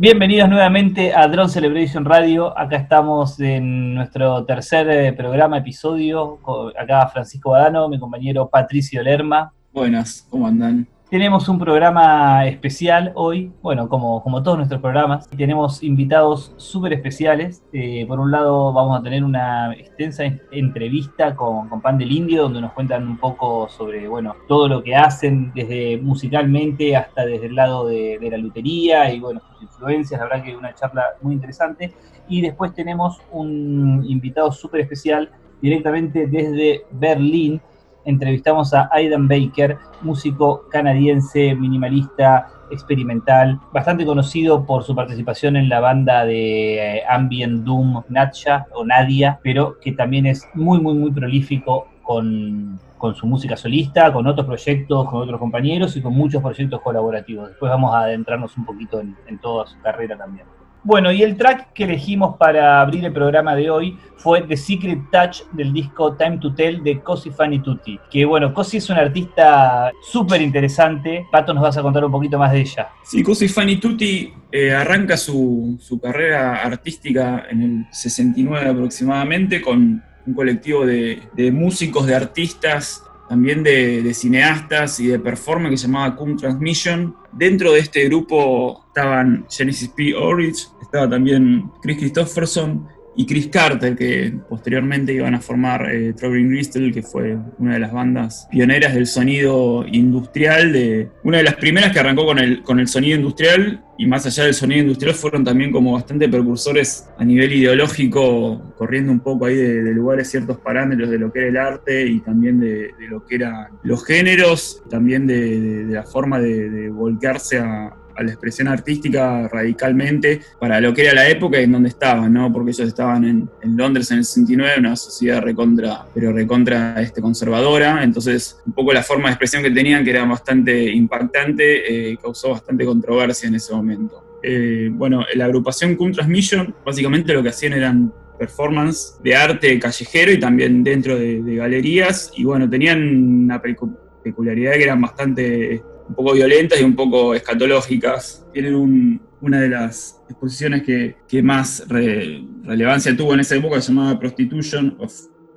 Bienvenidos nuevamente a Drone Celebration Radio. Acá estamos en nuestro tercer eh, programa, episodio. Acá Francisco Badano, mi compañero Patricio Lerma. Buenas, ¿cómo andan? Tenemos un programa especial hoy, bueno, como, como todos nuestros programas. Tenemos invitados súper especiales. Eh, por un lado, vamos a tener una extensa entrevista con, con, Pan del Indio, donde nos cuentan un poco sobre, bueno, todo lo que hacen, desde musicalmente hasta desde el lado de, la lutería y, bueno, sus influencias. La verdad que una charla muy interesante. Y después tenemos un invitado súper especial directamente desde Berlín, entrevistamos a Aidan Baker, músico canadiense, minimalista, experimental, bastante conocido por su participación en la banda de eh, Ambient Doom Nacha o Nadia, pero que también es muy, muy, muy prolífico con, su música solista, con otros proyectos, con otros compañeros y con muchos proyectos colaborativos. Después vamos a adentrarnos un poquito en toda su carrera también. Bueno, y el track que elegimos para abrir el programa de hoy fue The Secret Touch del disco Time to Tell de Cosi Fanny Tutti. Que bueno, Cosi es una artista súper interesante. Pato, nos vas a contar un poquito más de ella. Sí, Cosi Fanny Tutti eh, arranca su, carrera artística en el 69 aproximadamente con un colectivo de, músicos, de artistas también de, cineastas y de performance que se llamaba Cum Transmission. Dentro de este grupo estaban Genesis P. Orridge, estaba también Chris Christopherson y Chris Carter, que posteriormente iban a formar eh, Crystal, que fue una de las bandas pioneras del sonido industrial, de, una de las primeras que arrancó con el, con el sonido industrial, y más allá del sonido industrial fueron también como bastante precursores a nivel ideológico, corriendo un poco ahí de, lugares ciertos parámetros de lo que era el arte y también de, lo que eran los géneros, también de, la forma de volcarse a, a la expresión artística radicalmente para lo que era la época en donde estaban, ¿no? Porque ellos estaban en, Londres en el 69, una sociedad recontra, pero recontra este, conservadora, entonces un poco la forma de expresión que tenían, que era bastante impactante, eh, causó bastante controversia en ese momento. Eh, bueno, la agrupación Cum Transmission, básicamente lo que hacían eran performance de arte callejero y también dentro de, de galerías, y bueno, tenían una peculiaridad que eran bastante un poco violentas y un poco escatológicas. Tienen una de las exposiciones que, más relevancia tuvo en esa época, se llamaba Prostitution of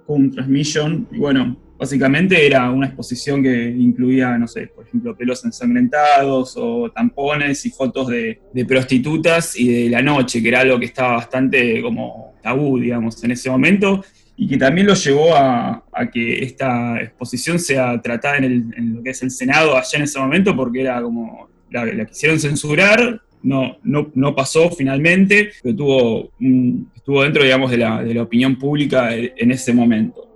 Home Transmission. Y bueno, básicamente era una exposición que incluía, no sé, por ejemplo, pelos ensangrentados o tampones y fotos de, de prostitutas y de la noche, que era algo que estaba bastante como tabú, digamos, en ese momento y que también lo llevó a, que esta exposición sea tratada en, lo que es el Senado allá en ese momento, porque era como, la, quisieron censurar, no, no, no, pasó finalmente, pero tuvo estuvo dentro, digamos, de la, de la, opinión pública en ese momento.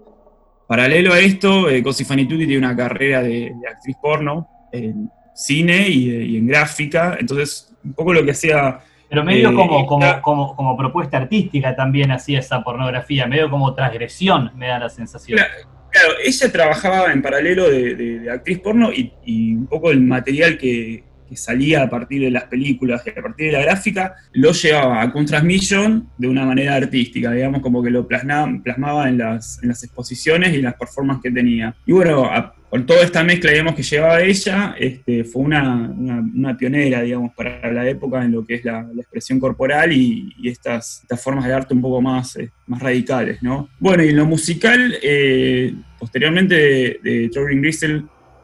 Paralelo a esto, eh, Cosi Fanituti tiene una carrera de, actriz porno en cine y, y en gráfica, entonces un poco lo que hacía pero medio eh, como, como, como, propuesta artística también hacía esa pornografía, medio como transgresión, me da la sensación. Claro, ella trabajaba en paralelo de, actriz porno y, un poco el material que, salía a partir de las películas y a partir de la gráfica lo llevaba a Transmission de una manera artística, digamos, como que lo plasmaba, plasmaba en, las, en las exposiciones y en las performances que tenía. Y bueno, a, con toda esta mezcla, digamos, que llevaba ella, este, fue una, pionera, digamos, para la época en lo que es la, expresión corporal y, estas, estas, formas de arte un poco más, eh, radicales, ¿no? Bueno, y en lo musical, eh, posteriormente de, de Gristle,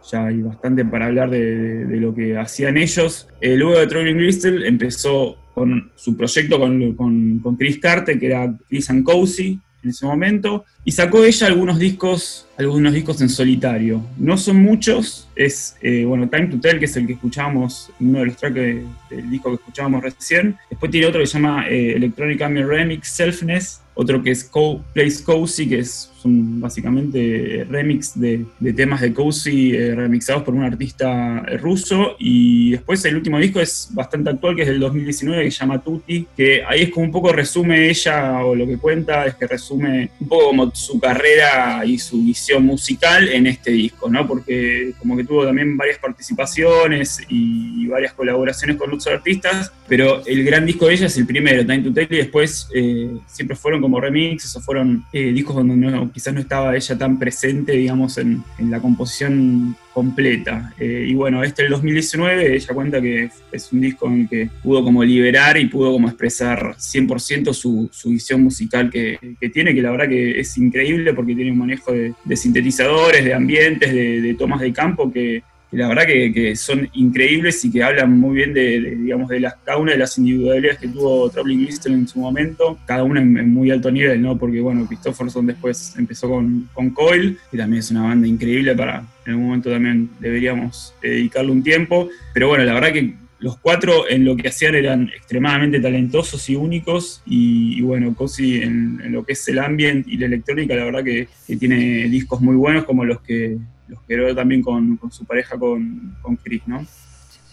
ya hay bastante para hablar de, lo que hacían ellos. Eh, luego de Troubling Gristle empezó con su proyecto con, con, Chris Carter, que era Chris and Cozy, en ese momento, y sacó ella algunos discos, algunos discos en solitario. No son muchos, es, eh, bueno, Time to Tell, que es el que escuchamos, uno de los tracks del disco que escuchábamos recién. Después tiene otro que se llama eh, Electronic Ambient Remix Selfness, otro que es Co Place Cozy, que es son básicamente remix de, temas de Cozy eh, remixados por un artista eh, ruso. Y después el último disco es bastante actual, que es del 2019, que se llama Tutti, que ahí es como un poco resume ella, o lo que cuenta es que resume un poco como su carrera y su visión musical en este disco, ¿no? Porque como que tuvo también varias participaciones y, varias colaboraciones con otros artistas, pero el gran disco de ella es el primero, Time to Tell, y después eh, siempre fueron como remixes o fueron discos donde no, quizás no estaba ella tan presente, digamos, en, la composición completa. Eh, y bueno, este el 2019, ella cuenta que es un disco en que pudo como liberar y pudo como expresar 100% su, su, visión musical que, tiene, que la verdad que es increíble porque tiene un manejo de, sintetizadores, de ambientes, de tomas de campo que, la verdad que, son increíbles y que hablan muy bien de, digamos, de las, cada una de las individualidades que tuvo Traveling Crystal en su momento, cada una en, muy alto nivel, ¿no? Porque, bueno, Christopherson después empezó con, con Coil, y también es una banda increíble para, en algún momento también deberíamos dedicarle un tiempo, pero bueno, la verdad que los cuatro en lo que hacían eran extremadamente talentosos y únicos. Y, bueno, Cosi en, lo que es el ambiente y la electrónica, la verdad que, que, tiene discos muy buenos como los que los quiero también con, su pareja, con, con, Chris, ¿no?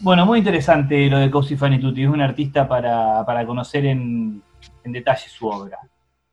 Bueno, muy interesante lo de Cosi Fanituti, es un artista para, conocer en, detalle su obra.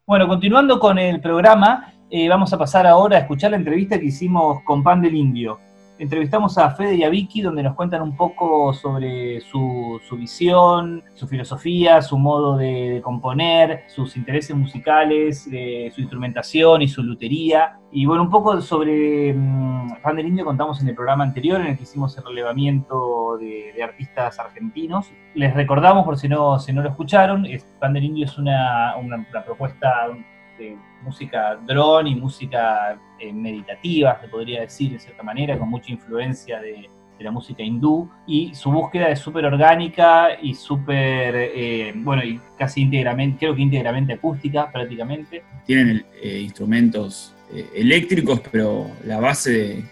Bueno, continuando con el programa, eh, vamos a pasar ahora a escuchar la entrevista que hicimos con Pan del Indio. Entrevistamos a Fede y a Vicky donde nos cuentan un poco sobre su, visión, su filosofía, su modo de, componer, sus intereses musicales, eh, su instrumentación y su lutería. Y bueno, un poco sobre um, Pan del Indio contamos en el programa anterior en el que hicimos el relevamiento de, artistas argentinos. Les recordamos, por si no, si no lo escucharon, Pan del Indio es una, una propuesta de música drone y música eh, meditativa, se podría decir de cierta manera, con mucha influencia de, la música hindú, y su búsqueda es súper orgánica y súper, eh, bueno, y casi íntegramente, creo que íntegramente acústica prácticamente. Tienen eh, instrumentos eléctricos, pero la base de,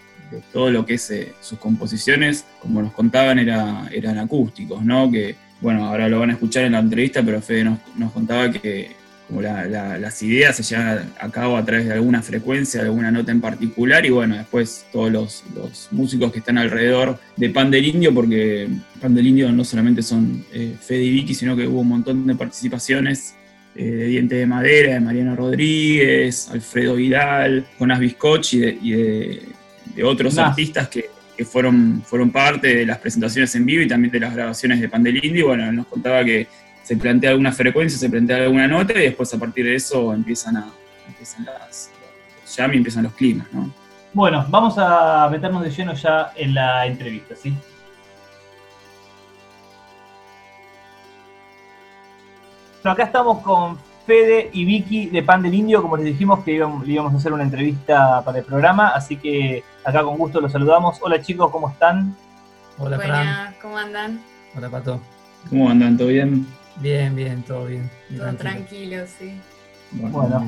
todo lo que es sus composiciones, como nos contaban, era, eran acústicos, ¿no? Que, bueno, ahora lo van a escuchar en la entrevista, pero Fede nos contaba que las ideas se llevan a cabo a través de alguna frecuencia, de alguna nota en particular, y bueno, después todos los, músicos que están alrededor de Pan del Indio, porque Pan del Indio no solamente son eh, Fede y Vicky, sino que hubo un montón de participaciones eh, de Diente de Madera, de Mariana Rodríguez, Alfredo Vidal, Jonas Biscochi y de, otros artistas que, fueron, fueron parte de las presentaciones en vivo y también de las grabaciones de Pan del Indio. Y bueno, nos contaba que se plantea alguna frecuencia, se plantea alguna nota y después a partir de eso empiezan a empiezan las, los jam y empiezan los climas, ¿no? Bueno, vamos a meternos de lleno ya en la entrevista, ¿sí? Bueno, acá estamos con Fede y Vicky de Pan del Indio, como les dijimos que íbamos, a hacer una entrevista para el programa, así que acá con gusto los saludamos. Hola chicos, ¿cómo están? Hola, Buena, ¿cómo andan? Hola Pato. ¿Cómo andan? ¿Todo bien? Bien, bien, todo bien. Todo tranquilo, sí. Bueno,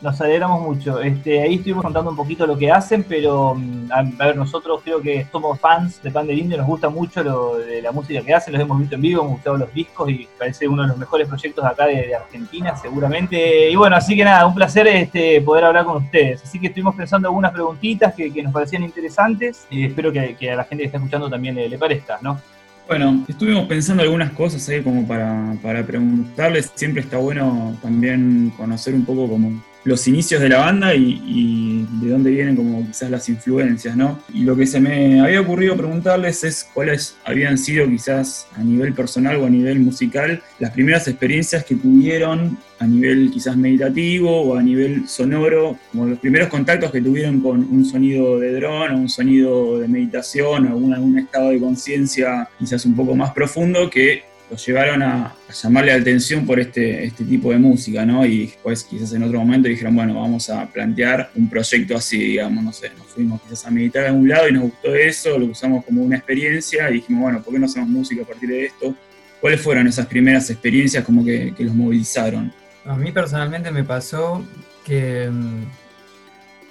nos alegramos mucho. Este, ahí estuvimos contando un poquito lo que hacen, pero mm, a, ver, nosotros creo que somos fans de Pan del Indio, nos gusta mucho lo de la música que hacen, los hemos visto en vivo, hemos gustado los discos y parece uno de los mejores proyectos acá de, Argentina, seguramente. Y bueno, así que nada, un placer este, poder hablar con ustedes. Así que estuvimos pensando algunas preguntitas que, nos parecían interesantes y espero que, a la gente que está escuchando también le, le parezca, ¿no? Bueno, estuvimos pensando algunas cosas ahí como para, para preguntarles. Siempre está bueno también conocer un poco como los inicios de la banda y, de dónde vienen como quizás las influencias, ¿no? Y lo que se me había ocurrido preguntarles es cuáles habían sido quizás a nivel personal o a nivel musical las primeras experiencias que tuvieron a nivel quizás meditativo o a nivel sonoro, como los primeros contactos que tuvieron con un sonido de dron o un sonido de meditación o algún, algún estado de conciencia quizás un poco más profundo que los llevaron a, llamarle la atención por este, este tipo de música, ¿no? Y después quizás en otro momento dijeron, bueno, vamos a plantear un proyecto así, digamos, no sé, nos fuimos quizás a meditar a algún lado y nos gustó eso, lo usamos como una experiencia y dijimos, bueno, ¿por qué no hacemos música a partir de esto? ¿Cuáles fueron esas primeras experiencias como que, los movilizaron? A mí personalmente me pasó que mm,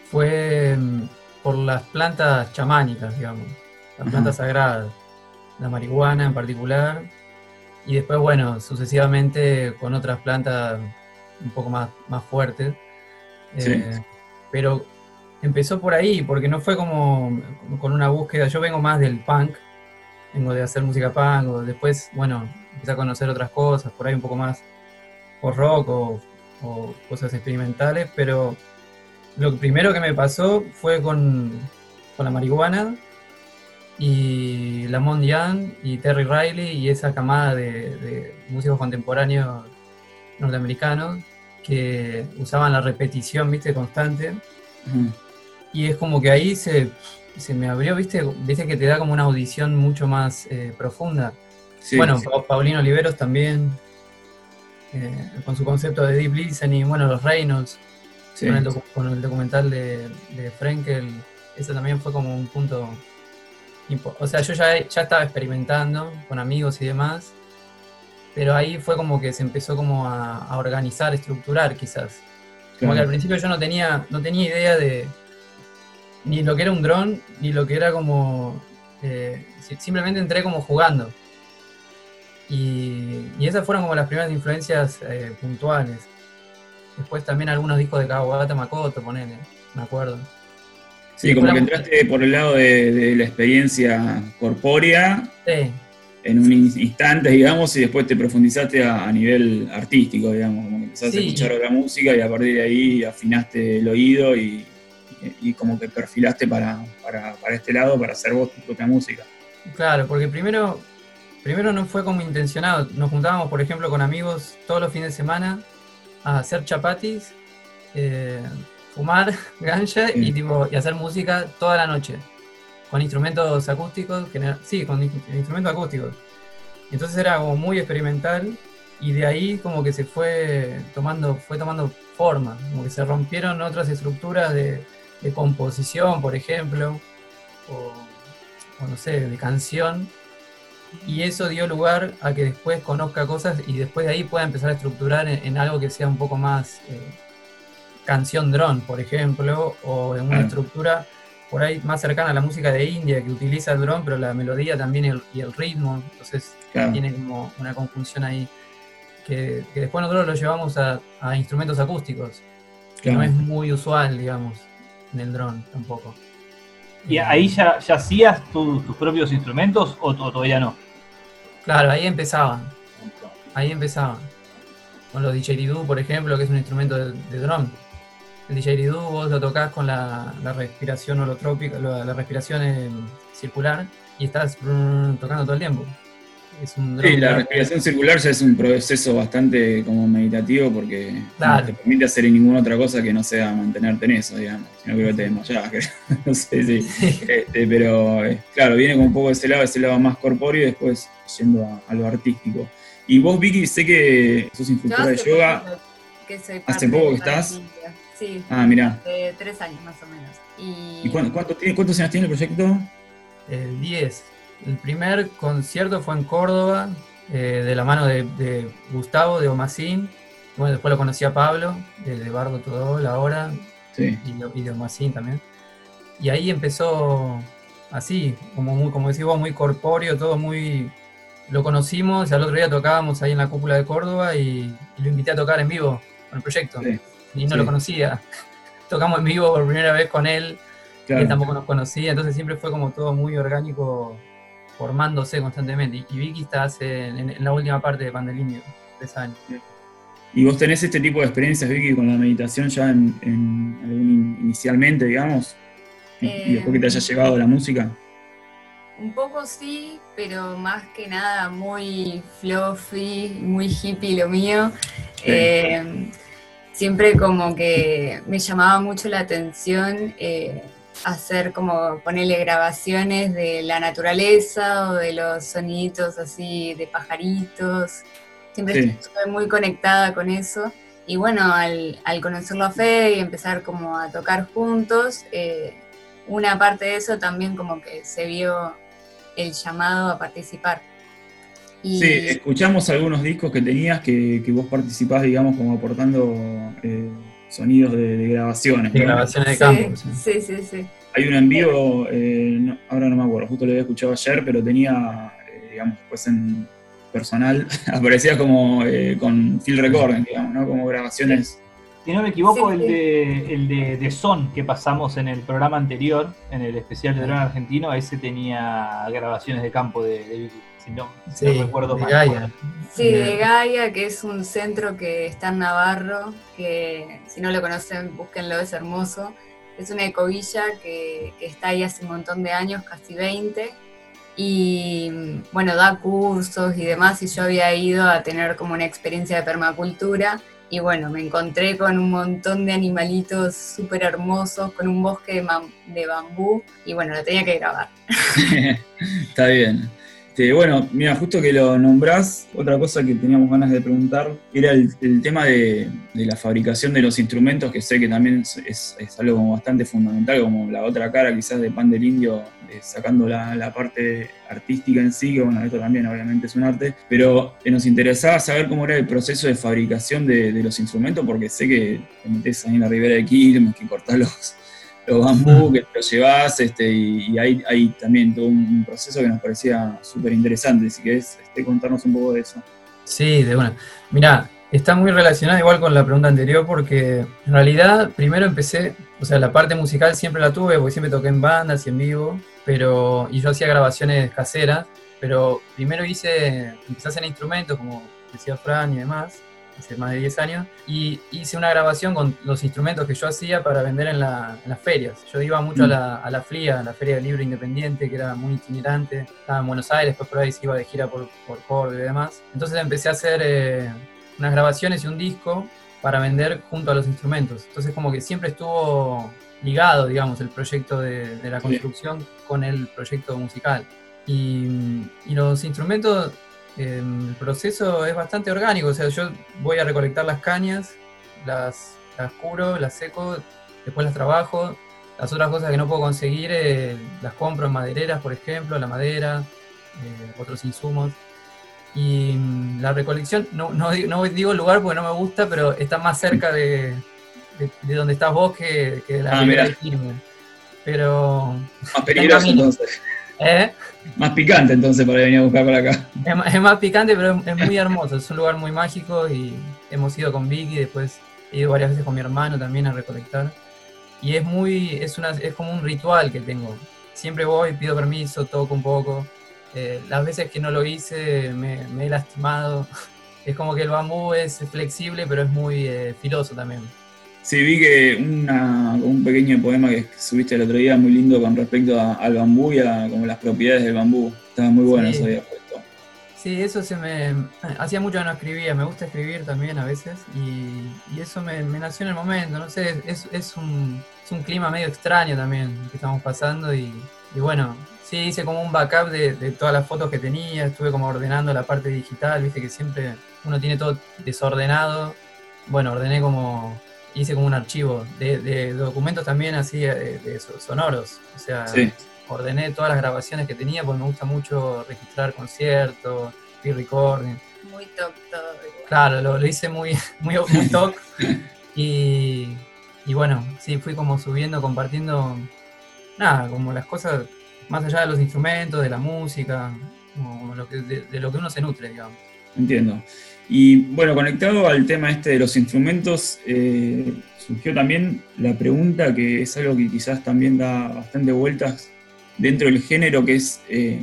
fue mm, por las plantas chamánicas, digamos, las plantas sagradas, la marihuana en particular, y después, bueno, sucesivamente con otras plantas un poco más, más fuertes. Eh, pero empezó por ahí, porque no fue como, con una búsqueda. Yo vengo más del punk, vengo de hacer música punk, o después, bueno, empecé a conocer otras cosas, por ahí un poco más por rock o, o cosas experimentales, pero lo primero que me pasó fue con, con la marihuana y Lamont Young y Terry Riley y esa camada de, músicos contemporáneos norteamericanos que usaban la repetición, viste, constante. y es como que ahí se, me abrió, ¿viste? Viste que te da como una audición mucho más eh, profunda. bueno, Paulino Oliveros también, eh, con su concepto de deep listening, bueno, los Reynolds, con, el documental de, de Frenkel, eso también fue como un punto... O sea, yo ya, ya estaba experimentando con amigos y demás, pero ahí fue como que se empezó como a, organizar, estructurar quizás. Como que al principio yo no tenía, no tenía idea de ni lo que era un dron, ni lo que era como... Eh, simplemente entré como jugando. Y, esas fueron como las primeras influencias eh, puntuales. Después también algunos discos de Kawabata Makoto, ponele, me acuerdo. Sí, como que entraste por el lado de, la experiencia corpórea en un instante, digamos, y después te profundizaste a, nivel artístico, digamos, como que empezaste a escuchar la música y a partir de ahí afinaste el oído y, como que perfilaste para, para, este lado para hacer vos tu propia música. Claro, porque primero primero no fue como intencionado. Nos juntábamos, por ejemplo, con amigos todos los fines de semana a hacer chapatis, eh, fumar ganja y, tipo, y hacer música toda la noche. Con instrumentos acústicos, sí, con instrumentos acústicos. Entonces era como muy experimental y de ahí como que se fue tomando, fue tomando forma, como que se rompieron otras estructuras de, composición, por ejemplo, o, o no sé, de canción y eso dio lugar a que después conozca cosas y después de ahí pueda empezar a estructurar en, algo que sea un poco más eh, canción drone, por ejemplo, o en una estructura por ahí más cercana a la música de India que utiliza el drone, pero la melodía también y el ritmo, entonces tiene como una conjunción ahí que, después nosotros lo llevamos a, instrumentos acústicos, que no es muy usual, digamos, en el drone tampoco. ¿Y ahí ya, ya hacías tus propios instrumentos o todavía no? Claro, ahí empezaban. Ahí empezaban. Con los didgeridoo, por ejemplo, que es un instrumento de, drum. El didgeridoo vos lo tocas con la, respiración holotrópica, la, la respiración circular y estás tocando todo el tiempo. sí, la respiración circular ya es un proceso bastante como meditativo porque no te permite hacer ninguna otra cosa que no sea mantenerte en eso, digamos. Si no creo que te desmayás, no sé, sí. Este, pero eh, claro, viene con un poco de ese lado, ese lado más corpóreo y después yendo a, lo artístico. Y vos, Vicky, sé que sos instructora de yoga. ¿Hace poco que estás? Sí. Ah, mira. De tres años más o menos. ¿Y, cuántos años tiene el proyecto? El 10. El primer concierto fue en Córdoba, eh, de la mano de, Gustavo, de Omacín. Bueno, después lo conocí a Pablo, de, Bardo Todo, ahora, sí. y, de, y de Omacín también. Y ahí empezó así, como, muy, como decís vos, muy corpóreo, todo muy lo conocimos, al otro día tocábamos ahí en la cúpula de Córdoba y, lo invité a tocar en vivo con el proyecto. Y no lo conocía. Tocamos en vivo por primera vez con él, él tampoco nos conocía, entonces siempre fue como todo muy orgánico, formándose constantemente. Y, Vicky está hace, en, la última parte de Pandelinio, tres años. ¿Y vos tenés este tipo de experiencias, Vicky, con la meditación ya en, inicialmente, digamos? y después que te haya llegado la música? Un poco sí, pero más que nada muy fluffy, muy hippie lo mío. Eh, siempre como que me llamaba mucho la atención eh, hacer como ponerle grabaciones de la naturaleza o de los soniditos así de pajaritos. Siempre estuve muy conectada con eso. Y bueno, al, conocerlo a Fe y empezar como a tocar juntos, eh, una parte de eso también como que se vio el llamado a participar. Sí, escuchamos algunos discos que tenías que, vos participás, digamos, como aportando eh, sonidos de, grabaciones. De grabaciones de campo. Sí, sí, sí. Hay un envío, eh, ahora no me acuerdo, justo lo había escuchado ayer, pero tenía, eh, digamos, pues en personal, aparecía como con field recording, digamos, ¿no? Como grabaciones si no me equivoco, el, de, el de, Son que pasamos en el programa anterior, en el especial de Drone Argentino, ese tenía grabaciones de campo de, de si no, recuerdo mal. Gaia. Sí, de Gaia, que es un centro que está en Navarro, que si no lo conocen, búsquenlo, es hermoso. Es una ecovilla que, que está ahí hace un montón de años, casi 20, y bueno, da cursos y demás, y yo había ido a tener como una experiencia de permacultura Y bueno, me encontré con un montón de animalitos súper hermosos, con un bosque de, de bambú, y bueno, lo tenía que grabar. Está bien. Este, bueno, mira, justo que lo nombrás, otra cosa que teníamos ganas de preguntar era el, tema de, la fabricación de los instrumentos, que sé que también es, algo bastante fundamental, como la otra cara quizás de Pan del Indio, sacando la, parte artística en sí, que bueno, esto también obviamente es un arte, pero nos interesaba saber cómo era el proceso de fabricación de, los instrumentos, porque sé que te metes ahí en la ribera de Quilmes, que cortás los los bambú, que te llevas, este, y, hay, hay, también todo un proceso que nos parecía súper interesante. Si querés este, contarnos un poco de eso. Sí, de bueno. Mira, está muy relacionado igual con la pregunta anterior porque en realidad primero empecé, o sea, la parte musical siempre la tuve porque siempre toqué en bandas y en vivo, pero y yo hacía grabaciones caseras, pero primero hice, empecé a hacer instrumentos como decía Fran y demás, hace más de 10 años, y hice una grabación con los instrumentos que yo hacía para vender en, las ferias. Yo iba mucho a, la, a la FLIA, a la Feria del Libro Independiente, que era muy itinerante, estaba en Buenos Aires, después por ahí se iba de gira por, por Córdoba y demás. Entonces empecé a hacer eh, unas grabaciones y un disco para vender junto a los instrumentos. Entonces como que siempre estuvo ligado, digamos, el proyecto de, la construcción con el proyecto musical. Y, y, los instrumentos el proceso es bastante orgánico, o sea, yo voy a recolectar las cañas, las, las curo, las seco, después las trabajo. Las otras cosas que no puedo conseguir eh, las compro en madereras, por ejemplo, la madera, eh, otros insumos. Y mm, la recolección, no, no, no, digo el lugar porque no me gusta, pero está más cerca de, de, donde estás vos que, que de la ah, de Pero. Más peligroso entonces. ¿Eh? Más picante entonces para venir a buscar por acá. Es, más picante, pero es, muy hermoso. Es un lugar muy mágico y hemos ido con Vicky, después he ido varias veces con mi hermano también a recolectar. Y es muy, es, una, es como un ritual que tengo. Siempre voy, pido permiso, toco un poco. Eh, las veces que no lo hice me, he lastimado. Es como que el bambú es flexible, pero es muy eh, filoso también. Sí, vi que un pequeño poema que subiste el otro día muy lindo con respecto al bambú y a como las propiedades del bambú. Estaba muy bueno eso había puesto. Sí, eso se me... Hacía mucho que no escribía, me gusta escribir también a veces y, eso me, nació en el momento, no sé, es, un, clima medio extraño también que estamos pasando y, bueno, sí, hice como un backup de, de, todas las fotos que tenía, estuve como ordenando la parte digital, viste que siempre uno tiene todo desordenado. Bueno, ordené como hice como un archivo de, documentos también así de, sonoros. O sea, ordené todas las grabaciones que tenía porque me gusta mucho registrar conciertos, pre-recording. Muy top todo. Claro, lo, hice muy, muy, muy top. y, y bueno, sí, fui como subiendo, compartiendo, nada, como las cosas más allá de los instrumentos, de la música, como lo que, de lo que uno se nutre, digamos. Entiendo. Y bueno, conectado al tema este de los instrumentos, eh, surgió también la pregunta que es algo que quizás también da bastante vueltas dentro del género, que es eh,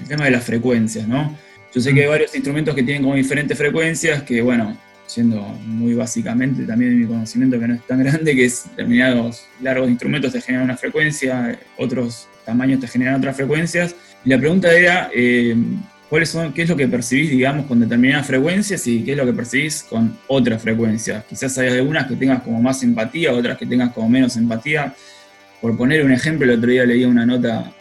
el tema de las frecuencias, ¿no? Yo sé que hay varios instrumentos que tienen como diferentes frecuencias, que bueno, siendo muy básicamente también mi conocimiento que no es tan grande, que es determinados largos instrumentos te generan una frecuencia, otros tamaños te generan otras frecuencias. Y la pregunta era, eh, son, qué es lo que percibís, digamos, con determinadas frecuencias y qué es lo que percibís con otras frecuencias. Quizás hay algunas que tengas como más empatía, otras que tengas como menos empatía. Por poner un ejemplo, el otro día leía una nota,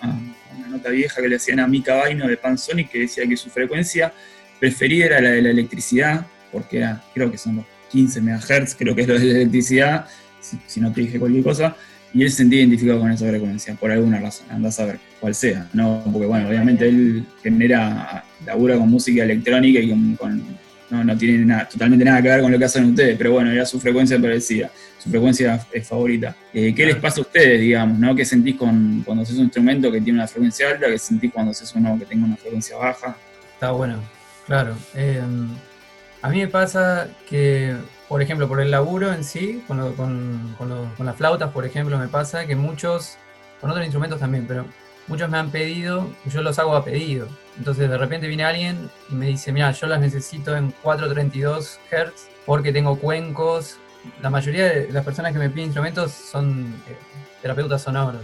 una nota vieja que le hacían a Mika Vaino de Pansonic que decía que su frecuencia preferida era la de la electricidad, porque era, creo que son los 15 MHz, creo que es lo de la electricidad, si no te dije cualquier cosa, y él se sentía identificado con esa frecuencia, por alguna razón, anda a saber cuál sea, ¿no? Porque bueno, obviamente él genera, labura con música electrónica y con, no, tiene nada, totalmente nada que ver con lo que hacen ustedes, pero bueno, era su frecuencia parecida, su frecuencia es favorita. Eh, ¿Qué les pasa a ustedes, digamos, no? ¿Qué sentís con, cuando haces un instrumento que tiene una frecuencia alta? ¿Qué sentís cuando haces uno que tenga una frecuencia baja? Está bueno, claro. Eh, a mí me pasa que por ejemplo, por el laburo en sí, con, con, las flautas, por ejemplo, me pasa que muchos, con otros instrumentos también, pero muchos me han pedido, yo los hago a pedido. Entonces de repente viene alguien y me dice, mira, yo las necesito en 432 Hz porque tengo cuencos. La mayoría de las personas que me piden instrumentos son eh, terapeutas sonoros.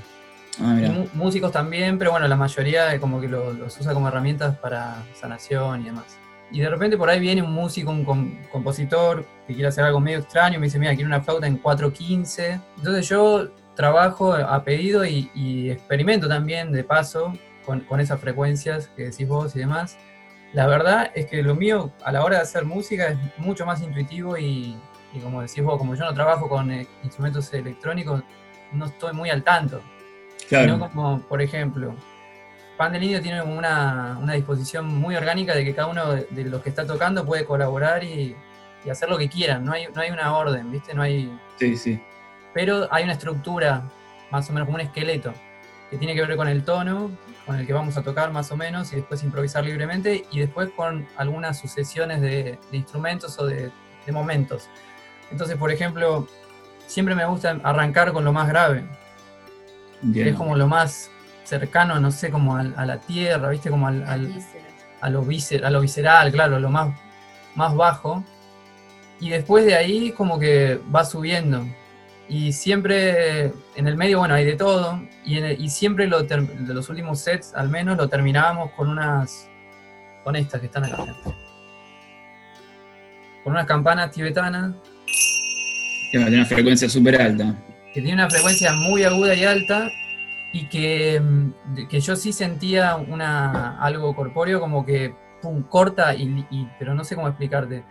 Ah, músicos también, pero bueno, la mayoría como que los usa como herramientas para sanación y demás. Y de repente por ahí viene un músico, un compositor que quiere hacer algo medio extraño, me dice, mira, quiero una flauta en 4.15. Entonces yo trabajo a pedido y, experimento también de paso con, con, esas frecuencias que decís vos y demás. La verdad es que lo mío a la hora de hacer música es mucho más intuitivo y, y como decís vos, como yo no trabajo con eh, instrumentos electrónicos, no estoy muy al tanto. Claro. como, por ejemplo, Pan del Indio tiene una, una, disposición muy orgánica de que cada uno de, los que está tocando puede colaborar y, y, hacer lo que quieran. No hay, no hay una orden, ¿viste? No hay. Sí, sí. Pero hay una estructura, más o menos como un esqueleto, que tiene que ver con el tono, con el que vamos a tocar más o menos, y después improvisar libremente, y después con algunas sucesiones de, de instrumentos o de, de momentos. Entonces, por ejemplo, siempre me gusta arrancar con lo más grave. es como lo más cercano, no sé, como a, la tierra, ¿viste? Como al, a, lo a lo visceral, claro, lo más, más bajo. Y después de ahí como que va subiendo. Y siempre en el medio, bueno, hay de todo. Y, siempre lo los últimos sets, al menos, lo terminábamos con unas, con estas que están acá. Con unas campanas tibetanas que tiene una frecuencia súper alta. Que tiene una frecuencia muy aguda y alta y que, mm, que yo sí sentía una, algo corpóreo como que pum, corta, y, pero no sé cómo explicarte.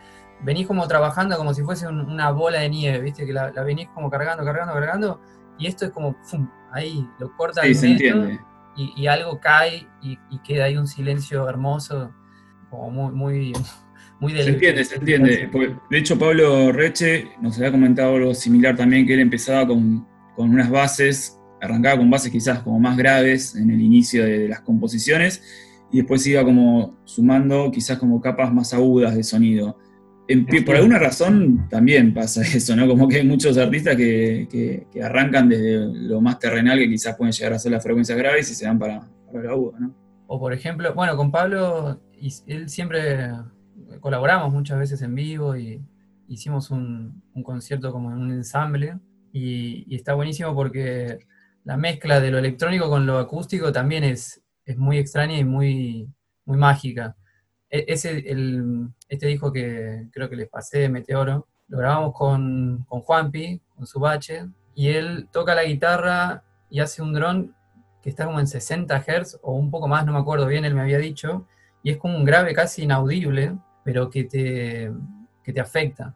Venís como trabajando como si fuese una bola de nieve, ¿viste? Que la, venís como cargando, cargando, cargando, y esto es como, pum, ahí lo corta sí, se entiende. Y, algo cae y, y, queda ahí un silencio hermoso, como muy, muy, se entiende, se entiende. de hecho, Pablo Reche nos había comentado algo similar también, que él empezaba con, unas bases, arrancaba con bases quizás como más graves en el inicio de, las composiciones, y después iba como sumando quizás como capas más agudas de sonido. por alguna razón también pasa eso, ¿no? Como que hay muchos artistas que, arrancan desde lo más terrenal, que quizás pueden llegar a ser las frecuencias graves y se van para, para lo agudo, ¿no? O por ejemplo, bueno, con Pablo, él siempre colaboramos muchas veces en vivo y hicimos un, concierto como en un ensamble y, está buenísimo porque la mezcla de lo electrónico con lo acústico también es, es muy extraña y muy, muy mágica. E, ese, el, este disco que creo que les pasé, Meteoro, lo grabamos con, con Juanpi, con su bache, y él toca la guitarra y hace un dron que está como en 60 Hz o un poco más, no me acuerdo bien, él me había dicho, y es como un grave casi inaudible, pero que te, que te afecta.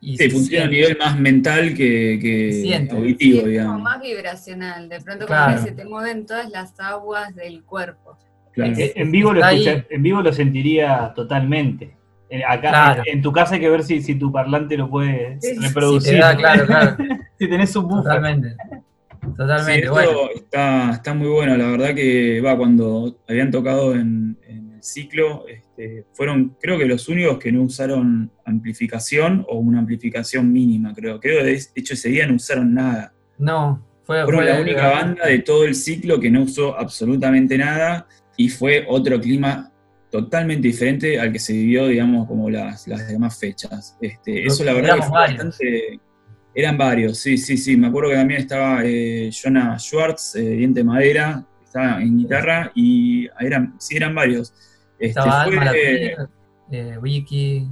Y sí, funciona a nivel más mental que, que auditivo, sí, digamos. Como más vibracional, de pronto como que se te mueven todas las aguas del cuerpo. Eh, en, vivo lo en vivo lo sentiría totalmente. Acá, en, tu casa hay que ver si, si tu parlante lo puede reproducir. claro, claro. si tenés un buffer. Totalmente. Totalmente. está, está muy bueno, la verdad que va cuando habían tocado en, ciclo, este, fueron creo que los únicos que no usaron amplificación o una amplificación mínima, creo. Creo de hecho ese día no usaron nada. No, fue, Fueron la única banda de todo el ciclo que no usó absolutamente nada y fue otro clima totalmente diferente al que se vivió, digamos, como las, las demás fechas. Este, eso la verdad fue bastante... Eran varios, sí, sí, sí. Me acuerdo que también estaba eh, Jonah Schwartz, eh, Diente Madera, estaba en guitarra y eran, sí, eran varios. Este, Estaba Alma, la eh, Vicky,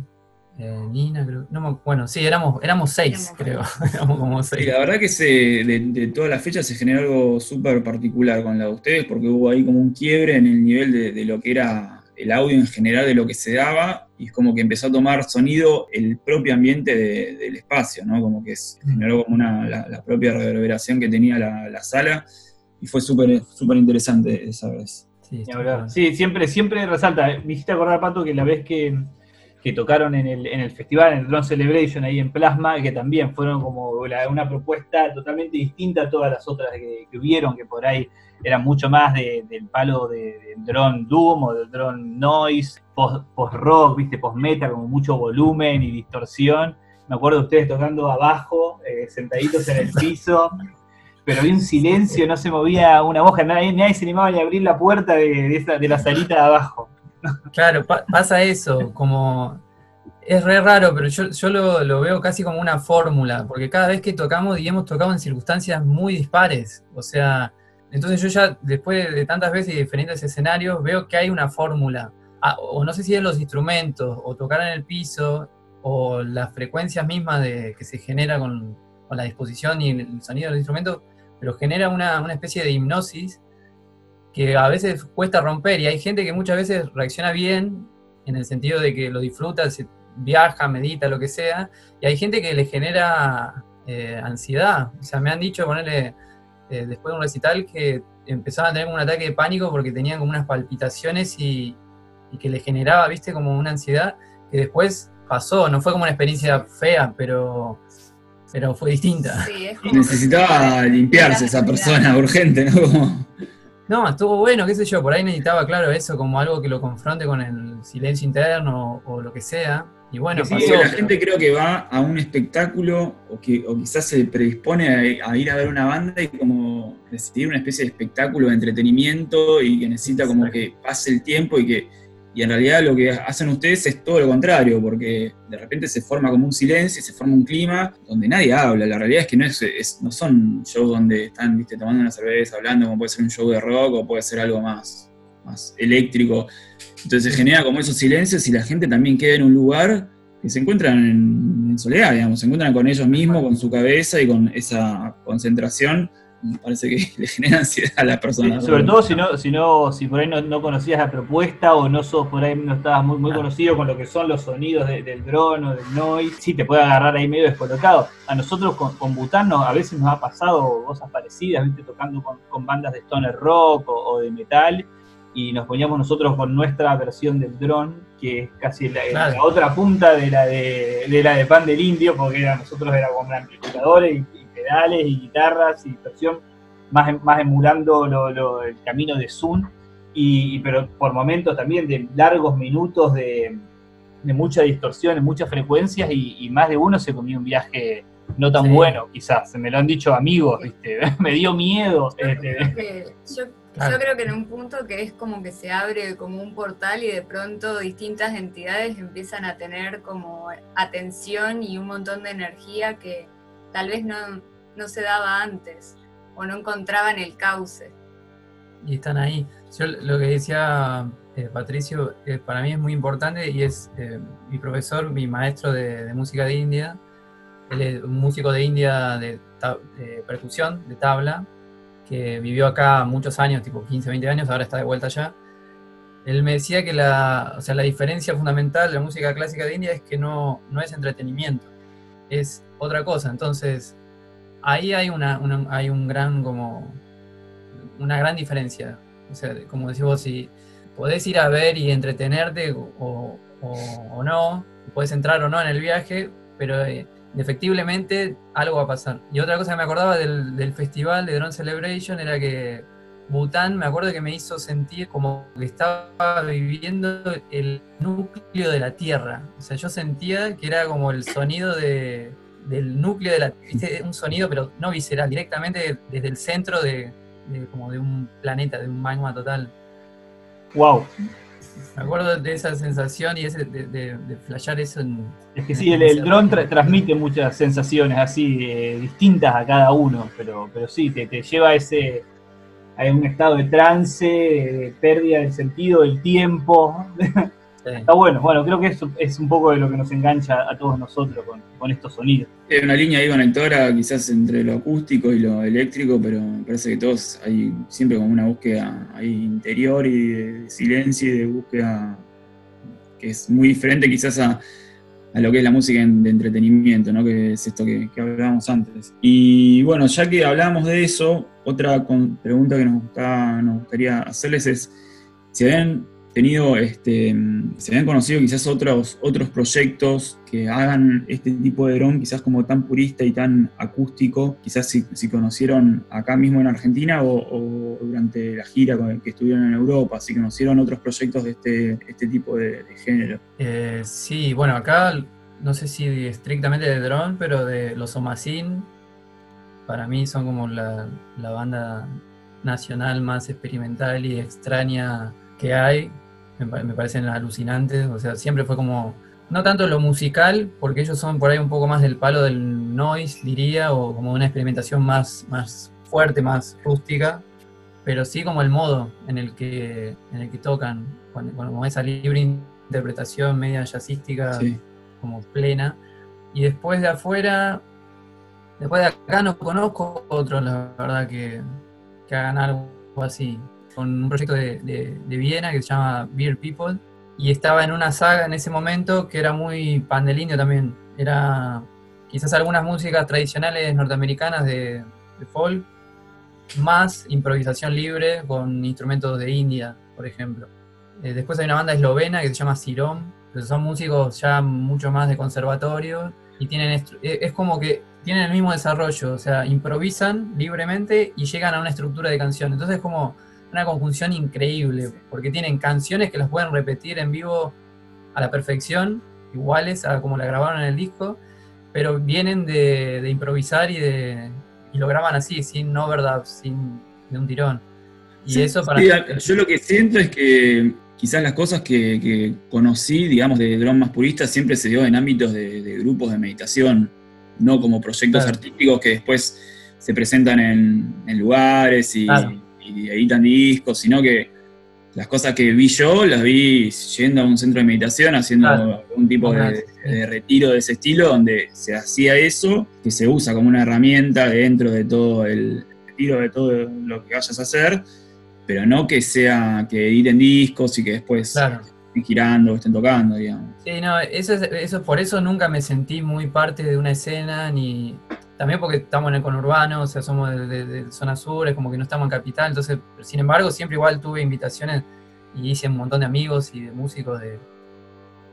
eh, Nina, creo. No, bueno, sí, éramos, éramos seis, creo. éramos como seis. la verdad que se, de, de todas las fechas se generó algo súper particular con la de ustedes, porque hubo ahí como un quiebre en el nivel de, lo que era el audio en general, de lo que se daba, y es como que empezó a tomar sonido el propio ambiente del espacio, ¿no? Como que se generó como una, la, propia reverberación que tenía la, la sala, y fue súper súper interesante esa vez. Sí, siempre, siempre resalta. Me hiciste acordar, Pato, que la vez que, tocaron en el, en el festival, en el Drone Celebration, ahí en Plasma, que también fueron como una propuesta totalmente distinta a todas las otras que, que hubieron, que por ahí eran mucho más del palo del drone Doom o del drone Noise, post-rock, viste, post-metal, como mucho volumen y distorsión. Me acuerdo de ustedes tocando abajo, eh, sentaditos en el piso, pero había un silencio, no se movía una hoja, nadie, nadie se animaba ni a abrir la puerta de, de, la salita de abajo. Claro, pasa eso, como es re raro, pero yo, yo lo, veo casi como una fórmula, porque cada vez que tocamos, y hemos tocado en circunstancias muy dispares, o sea, entonces yo ya después de tantas veces y diferentes escenarios, veo que hay una fórmula. o no sé si es los instrumentos, o tocar en el piso, o las frecuencias mismas de, que se genera con, la disposición y el sonido del instrumento, pero genera una, una especie de hipnosis que a veces cuesta romper y hay gente que muchas veces reacciona bien en el sentido de que lo disfruta, se viaja, medita, lo que sea, y hay gente que le genera eh, ansiedad. O sea, me han dicho, ponerle, eh, después de un recital, que empezaban a tener un ataque de pánico porque tenían como unas palpitaciones y, que le generaba, viste, como una ansiedad que después pasó, no fue como una experiencia fea, pero, pero fue distinta. Necesitaba limpiarse esa persona urgente, ¿no? No, estuvo bueno, qué sé yo, por ahí necesitaba, claro, eso como algo que lo confronte con el silencio interno o, lo que sea. Y bueno, pasó, la gente creo que va a un espectáculo o, que, o quizás se predispone a, ir a ver una banda y como decidir una especie de espectáculo de entretenimiento y que necesita como que pase el tiempo y que y en realidad lo que hacen ustedes es todo lo contrario, porque de repente se forma como un silencio, se forma un clima donde nadie habla. La realidad es que no, es, no son shows donde están ¿viste, tomando una cerveza, hablando, como puede ser un show de rock o puede ser algo más, más eléctrico. Entonces se genera como esos silencios y la gente también queda en un lugar que se encuentran en, en soledad, digamos, se encuentran con ellos mismos, con su cabeza y con esa concentración parece que le genera ansiedad a las personas. sobre todo si no, si no, si por ahí no, conocías la propuesta o no sos por ahí no estabas muy, muy conocido con lo que son los sonidos del drone o del noise, sí te puede agarrar ahí medio descolocado. A nosotros con, con Bután a veces nos ha pasado cosas parecidas, ¿viste? tocando con, bandas de stoner rock o, de metal, y nos poníamos nosotros con nuestra versión del drone, que es casi la, otra punta de la de, la de Pan del Indio, porque era, nosotros éramos amplificadores y pedales y guitarras y distorsión, más, más emulando el camino de Zoom, y, pero por momentos también de largos minutos de, de mucha distorsión, de muchas frecuencias, y, más de uno se comió un viaje no tan bueno, quizás. Me lo han dicho amigos, ¿viste? me dio miedo. Este. Yo, yo, creo que en un punto que es como que se abre como un portal y de pronto distintas entidades empiezan a tener como atención y un montón de energía que tal vez no, no se daba antes o no encontraban el cauce. Y están ahí. Yo lo que decía eh, Patricio, eh, para mí es muy importante y es eh, mi profesor, mi maestro de, música de India. Él es un músico de India de, percusión, de tabla, que vivió acá muchos años, tipo 15, 20 años, ahora está de vuelta allá. Él me decía que la, o sea, la diferencia fundamental de la música clásica de India es que no, no es entretenimiento, es otra cosa. Entonces, ahí hay una, hay un gran como una gran diferencia. O sea, como decís vos, si podés ir a ver y entretenerte o, no, puedes entrar o no en el viaje, pero eh, efectivamente algo va a pasar. Y otra cosa que me acordaba del, festival de Drone Celebration era que Bután, me acuerdo que me hizo sentir como que estaba viviendo el núcleo de la Tierra. O sea, yo sentía que era como el sonido de, del núcleo de la... ¿viste? Un sonido, pero no visceral, directamente desde el centro de, como de un planeta, de un magma total. Wow. Me acuerdo de esa sensación y ese, de, de, flashear eso en... Es que sí, el, dron transmite muchas sensaciones así, eh, distintas a cada uno, pero, pero sí, te, te lleva a ese a un estado de trance, de pérdida del sentido del tiempo. Está bueno, bueno, creo que eso es un poco de lo que nos engancha a todos nosotros con, estos sonidos. Hay una línea ahí conectora quizás entre lo acústico y lo eléctrico, pero me parece que todos hay siempre como una búsqueda ahí interior y de silencio y de búsqueda que es muy diferente quizás a, lo que es la música de entretenimiento, ¿no? que es esto que, hablábamos antes. Y bueno, ya que hablamos de eso, otra pregunta que nos, nos gustaría hacerles es, si ven tenido, este, se han conocido quizás otros, otros proyectos que hagan este tipo de dron quizás como tan purista y tan acústico, quizás si, conocieron acá mismo en Argentina o, durante la gira que estuvieron en Europa, si conocieron otros proyectos de este, este tipo de, género. Eh, sí, bueno, acá no sé si estrictamente de dron, pero de los Omacin, para mí son como la banda nacional más experimental y extraña que hay, me, parecen alucinantes, o sea, siempre fue como, no tanto lo musical, porque ellos son por ahí un poco más del palo del noise, diría, o como una experimentación más, más fuerte, más rústica, pero sí como el modo en el que, en el que tocan, con, esa libre interpretación media jazzística, como plena. Y después de afuera, después de acá no conozco otros, la verdad, que, que hagan algo así. Con un proyecto de, de, Viena que se llama Beer People. Y estaba en una saga en ese momento que era muy pandelinio también. Era quizás algunas músicas tradicionales norteamericanas de, de folk, más improvisación libre con instrumentos de India, por ejemplo. Eh, después hay una banda eslovena que se llama Sirom, que son músicos ya mucho más de conservatorio y tienen eh, es como que tienen el mismo desarrollo, o sea, improvisan libremente y llegan a una estructura de canción. Entonces es como una conjunción increíble, porque tienen canciones que las pueden repetir en vivo a la perfección, iguales a como la grabaron en el disco, pero vienen de, improvisar y de y lo graban así, sin overdub, sin de un tirón. Y eso para yo lo que siento es que quizás las cosas que, conocí, digamos, de drum más puristas siempre se dio en ámbitos de, grupos de meditación, no como proyectos artísticos que después se presentan en, lugares y, editan discos, sino que las cosas que vi yo las vi yendo a un centro de meditación, haciendo un tipo de, de, retiro de ese estilo, donde se hacía eso, que se usa como una herramienta dentro de todo el retiro de todo lo que vayas a hacer pero no que sea que editen discos y que después estén girando o estén tocando, digamos. Sí, no, eso, eso por eso nunca me sentí muy parte de una escena, ni también porque estamos en el conurbano, o sea, somos de, zona sur, es como que no estamos en capital, entonces, sin embargo, siempre igual tuve invitaciones y hice un montón de amigos y de músicos de...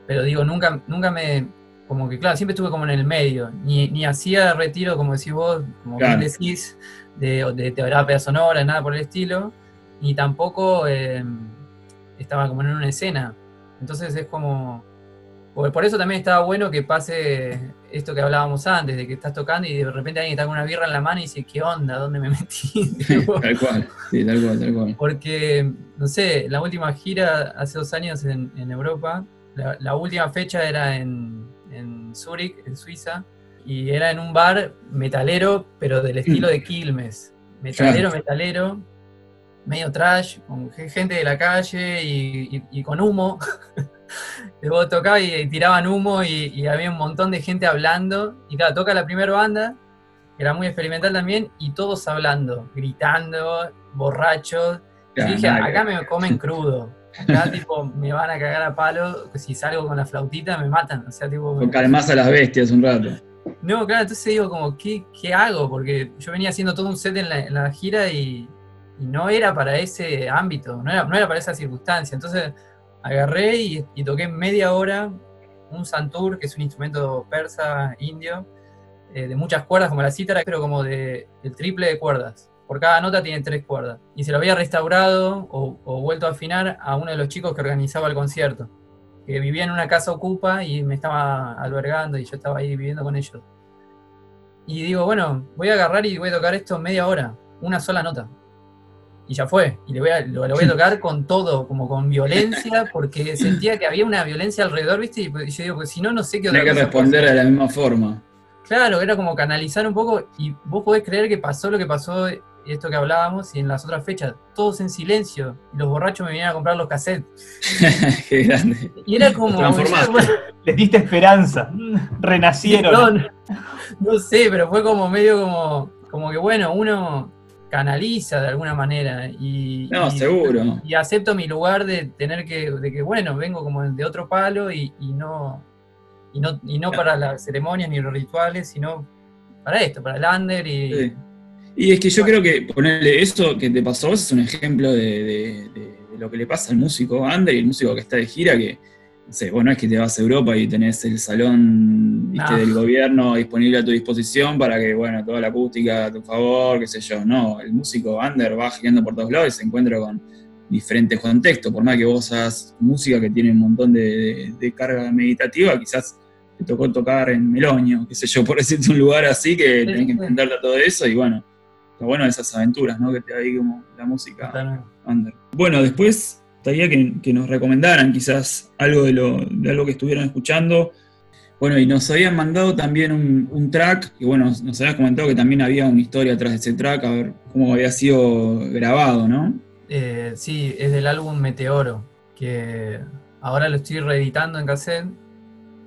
Pero digo, nunca, nunca me... Como que, claro, siempre estuve como en el medio, ni, ni hacía retiro, como decís vos, como bien decís, de, de terapia sonora, nada por el estilo, ni tampoco em, estaba como en una escena. Entonces es como... Por, eso también estaba bueno que pase esto que hablábamos antes, de que estás tocando y de repente alguien está con una birra en la mano y dice, ¿qué onda? ¿Dónde me metí? tal cual, sí, tal cual, tal cual. Porque, no sé, la última gira hace dos años en, Europa, la, última fecha era en, en Zúrich, en Suiza, y era en un bar metalero, pero del estilo de Quilmes. Metalero, metalero, medio trash, con gente de la calle y, con humo. Luego tocaba y, tiraban humo y, había un montón de gente hablando. Y claro, toca la primera banda, que era muy experimental también, y todos hablando, gritando, borrachos. y dije, acá me comen crudo. Acá tipo me van a cagar a palo, si salgo con la flautita me matan. O sea, tipo. Con calmas a las bestias un rato. No, claro, entonces digo como, ¿qué, qué hago? Porque yo venía haciendo todo un set en la gira y y no era para ese ámbito, no era, no era para esa circunstancia. Entonces agarré y, toqué media hora un santur, que es un instrumento persa indio, eh, de muchas cuerdas como la cítara, pero como de, el triple de cuerdas. Por cada nota tiene tres cuerdas. Y se lo había restaurado o, o vuelto a afinar a uno de los chicos que organizaba el concierto, que vivía en una casa ocupa y me estaba albergando y yo estaba ahí viviendo con ellos. Y digo, bueno, voy a agarrar y voy a tocar esto media hora, una sola nota y ya fue. Y le voy a, lo, voy a tocar con todo, como con violencia, porque sentía que había una violencia alrededor, ¿viste? Y pues, yo digo, pues si no, no sé qué otra Hay que responder de la misma forma. Claro, era como canalizar un poco, y vos podés creer que pasó lo que pasó, esto que hablábamos, y en las otras fechas, todos en silencio, y los borrachos me vinieron a comprar los cassettes. Qué grande. Y era como. Les diste esperanza, renacieron. No, no, sé, pero fue como medio como, como que bueno, uno canaliza de alguna manera. Y, no, seguro. Y, acepto mi lugar de tener que, de que, bueno, vengo como de otro palo y, no, y no, y no para las ceremonias ni los rituales, sino para esto, para el under y... Y es que yo creo que ponerle eso que te pasó es un ejemplo de, de, lo que le pasa al músico under y el músico que está de gira, que sé, vos no es que te vas a Europa y tenés el salón del gobierno disponible a tu disposición para que, bueno, toda la acústica a tu favor, qué sé yo. No, el músico under va girando por todos lados y se encuentra con diferentes contextos. Por más que vos hagas música que tiene un montón de, carga meditativa, quizás te tocó tocar en Meloño, qué sé yo, por decirte un lugar así que tenés que enfrentarte a todo eso y bueno, lo bueno de esas aventuras, ¿no? Que te da ahí como la música under. Bueno, después gustaría que, nos recomendaran quizás algo de, lo, de algo que estuvieron escuchando. Bueno, y nos habían mandado también un, track, y bueno, nos habías comentado que también había una historia atrás de ese track, a ver cómo había sido grabado, ¿no? Eh, sí, es del álbum Meteoro, que ahora lo estoy reeditando en cassette.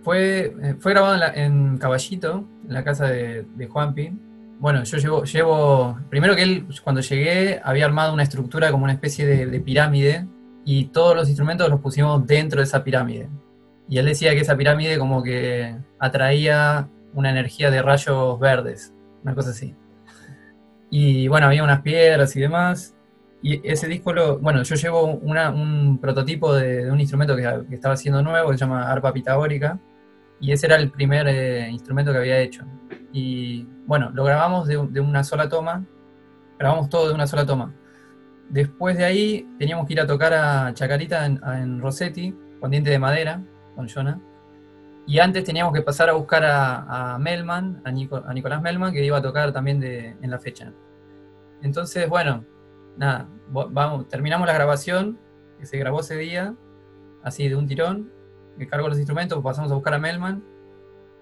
Fue, eh, fue grabado en, Caballito, en la casa de, de Juanpi. Bueno, yo llevo, llevo, primero que él, cuando llegué, había armado una estructura como una especie de pirámide, y todos los instrumentos los pusimos dentro de esa pirámide. Y él decía que esa pirámide como que atraía una energía de rayos verdes, una cosa así. Y bueno, había unas piedras y demás. Y ese disco, lo, bueno, yo llevo un prototipo de, un instrumento que, estaba haciendo nuevo, que se llama arpa pitagórica, y ese era el primer eh, instrumento que había hecho. Y bueno, lo grabamos de, una sola toma, grabamos todo de una sola toma. Después de ahí teníamos que ir a tocar a Chacarita en, en Rossetti, con diente de madera, con Jonah. Y antes teníamos que pasar a buscar a, Melman, a, Nicolás Melman, que iba a tocar también de, en la fecha. Entonces, bueno, nada, vamos, terminamos la grabación, que se grabó ese día, así de un tirón, que cargó los instrumentos, pasamos a buscar a Melman.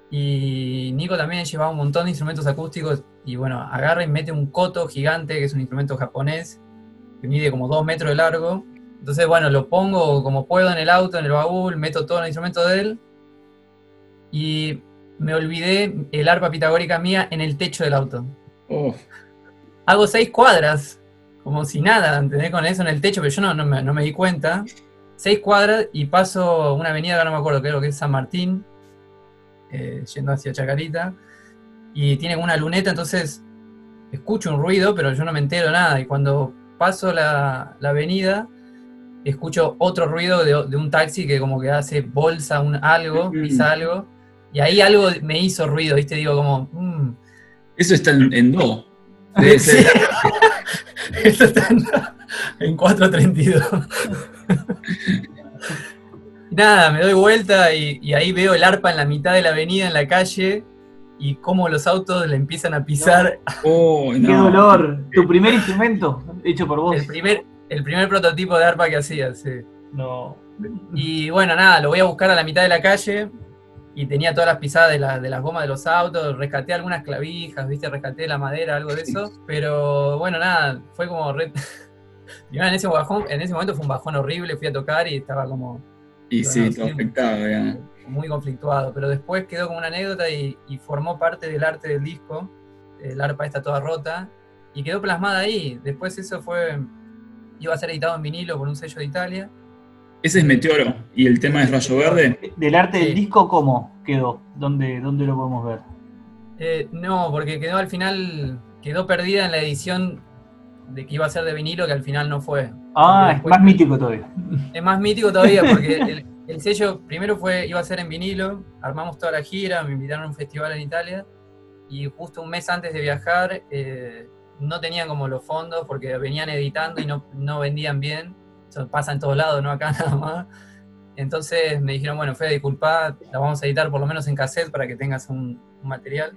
Y Nico también llevaba un montón de instrumentos acústicos y bueno, agarra y mete un koto gigante, que es un instrumento japonés, que mide como dos metros de largo, entonces, bueno, lo pongo como puedo en el auto, en el baúl, meto todo el instrumento de él y me olvidé el arpa pitagórica mía en el techo del auto. Oh. Hago seis cuadras, como si nada, ¿entendés? Con eso en el techo, pero yo no, no, me, di cuenta. Seis cuadras y paso una avenida, ahora no me acuerdo, creo que es San Martín, eh, yendo hacia Chacarita, y tiene una luneta, entonces escucho un ruido, pero yo no me entero nada. Y cuando paso la, la avenida, escucho otro ruido de, un taxi que como que hace bolsa un algo, pisa algo, y ahí algo me hizo ruido, ¿viste? Digo como... Mm". Eso está en, do. Eso está en, 432. Nada, me doy vuelta y, ahí veo el arpa en la mitad de la avenida, en la calle, y cómo los autos le empiezan a pisar. Oh, ¡Qué dolor! ¿Tu primer instrumento hecho por vos? El primer, el primer prototipo de arpa que hacía, sí. No. Y bueno, nada, lo voy a buscar a la mitad de la calle y tenía todas las pisadas de, la, de las gomas de los autos, rescaté algunas clavijas, viste, rescaté la madera, algo de eso, pero bueno, nada, fue como... Re... en, ese bajón, en ese momento fue un bajón horrible, fui a tocar y estaba como... Y sí, conflictado, ya. Muy conflictuado, pero después quedó como una anécdota y, y formó parte del arte del disco, el arpa está toda rota, y quedó plasmada ahí. Después eso fue iba a ser editado en vinilo por un sello de Italia. Ese es Meteoro y el tema es Rayo Verde. ¿Del arte del disco cómo quedó? ¿Dónde, dónde lo podemos ver? Eh, no, porque quedó al final, quedó perdida en la edición de que iba a ser de vinilo que al final no fue. Ah, es más mítico todavía. Es más mítico todavía porque el, sello primero fue iba a ser en vinilo, armamos toda la gira, me invitaron a un festival en Italia y justo un mes antes de viajar eh, no tenían como los fondos porque venían editando y no, no vendían bien. Eso pasa en todos lados, no acá nada más. Entonces me dijeron, bueno, Fede, disculpa, la vamos a editar por lo menos en cassette para que tengas un, material.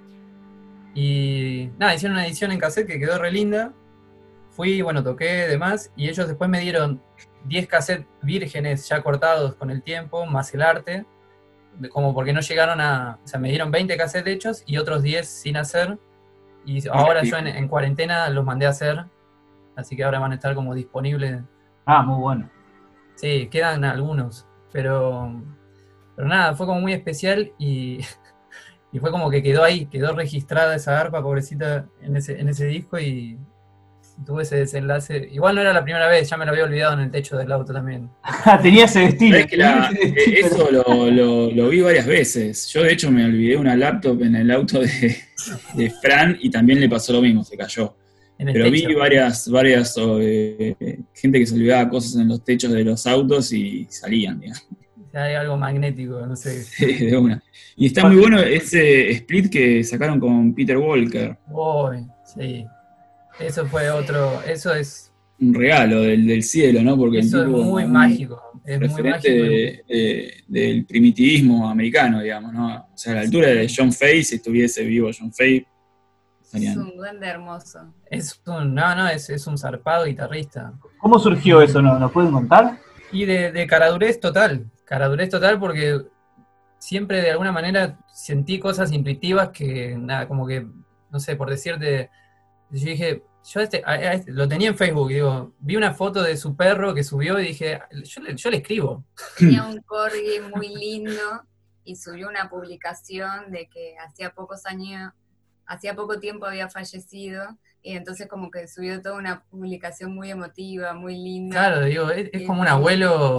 Y nada, hicieron una edición en cassette que quedó re linda. Fui, bueno, toqué demás y ellos después me dieron 10 cassettes vírgenes ya cortados con el tiempo, más el arte, como porque no llegaron a, o sea, me dieron 20 cassettes hechos y otros 10 sin hacer, y ahora yo en, cuarentena los mandé a hacer, así que ahora van a estar como disponibles. Ah, muy bueno. Sí, quedan algunos, pero, pero nada, fue como muy especial y, y fue como que quedó ahí, quedó registrada esa arpa, pobrecita, en ese, en ese disco y, tuve ese desenlace. Igual no era la primera vez, ya me lo había olvidado en el techo del auto también. tenía ese destino. Eh, eso lo, vi varias veces. Yo de hecho me olvidé una laptop en el auto de, Fran y también le pasó lo mismo, se cayó. Pero vi varias, varias eh, gente que se olvidaba cosas en los techos de los autos y salían, digamos. Hay algo magnético, no sé. de una. Y está muy bueno ese split que sacaron con Peter Walker. Uy, sí. Eso fue otro, eso es... Un regalo del, cielo, ¿no? Porque eso es muy mágico. Es muy mágico. del primitivismo americano, digamos, ¿no? O sea, a la altura de John Fay, si estuviese vivo John Fay, Es un duende hermoso. Es un, no, no, es, es un zarpado guitarrista. ¿Cómo surgió eso? ¿Nos, pueden contar? Y de, de caradurez total. Caradurez total porque siempre de alguna manera sentí cosas intuitivas que, nada, como que, no sé, por decirte, yo dije, yo este, este, lo tenía en Facebook, digo, vi una foto de su perro que subió y dije, yo, yo le escribo. Tenía un corgi muy lindo y subió una publicación de que hacía pocos años, hacía poco tiempo había fallecido y entonces como que subió toda una publicación muy emotiva, muy linda. Claro, digo, es, como un abuelo,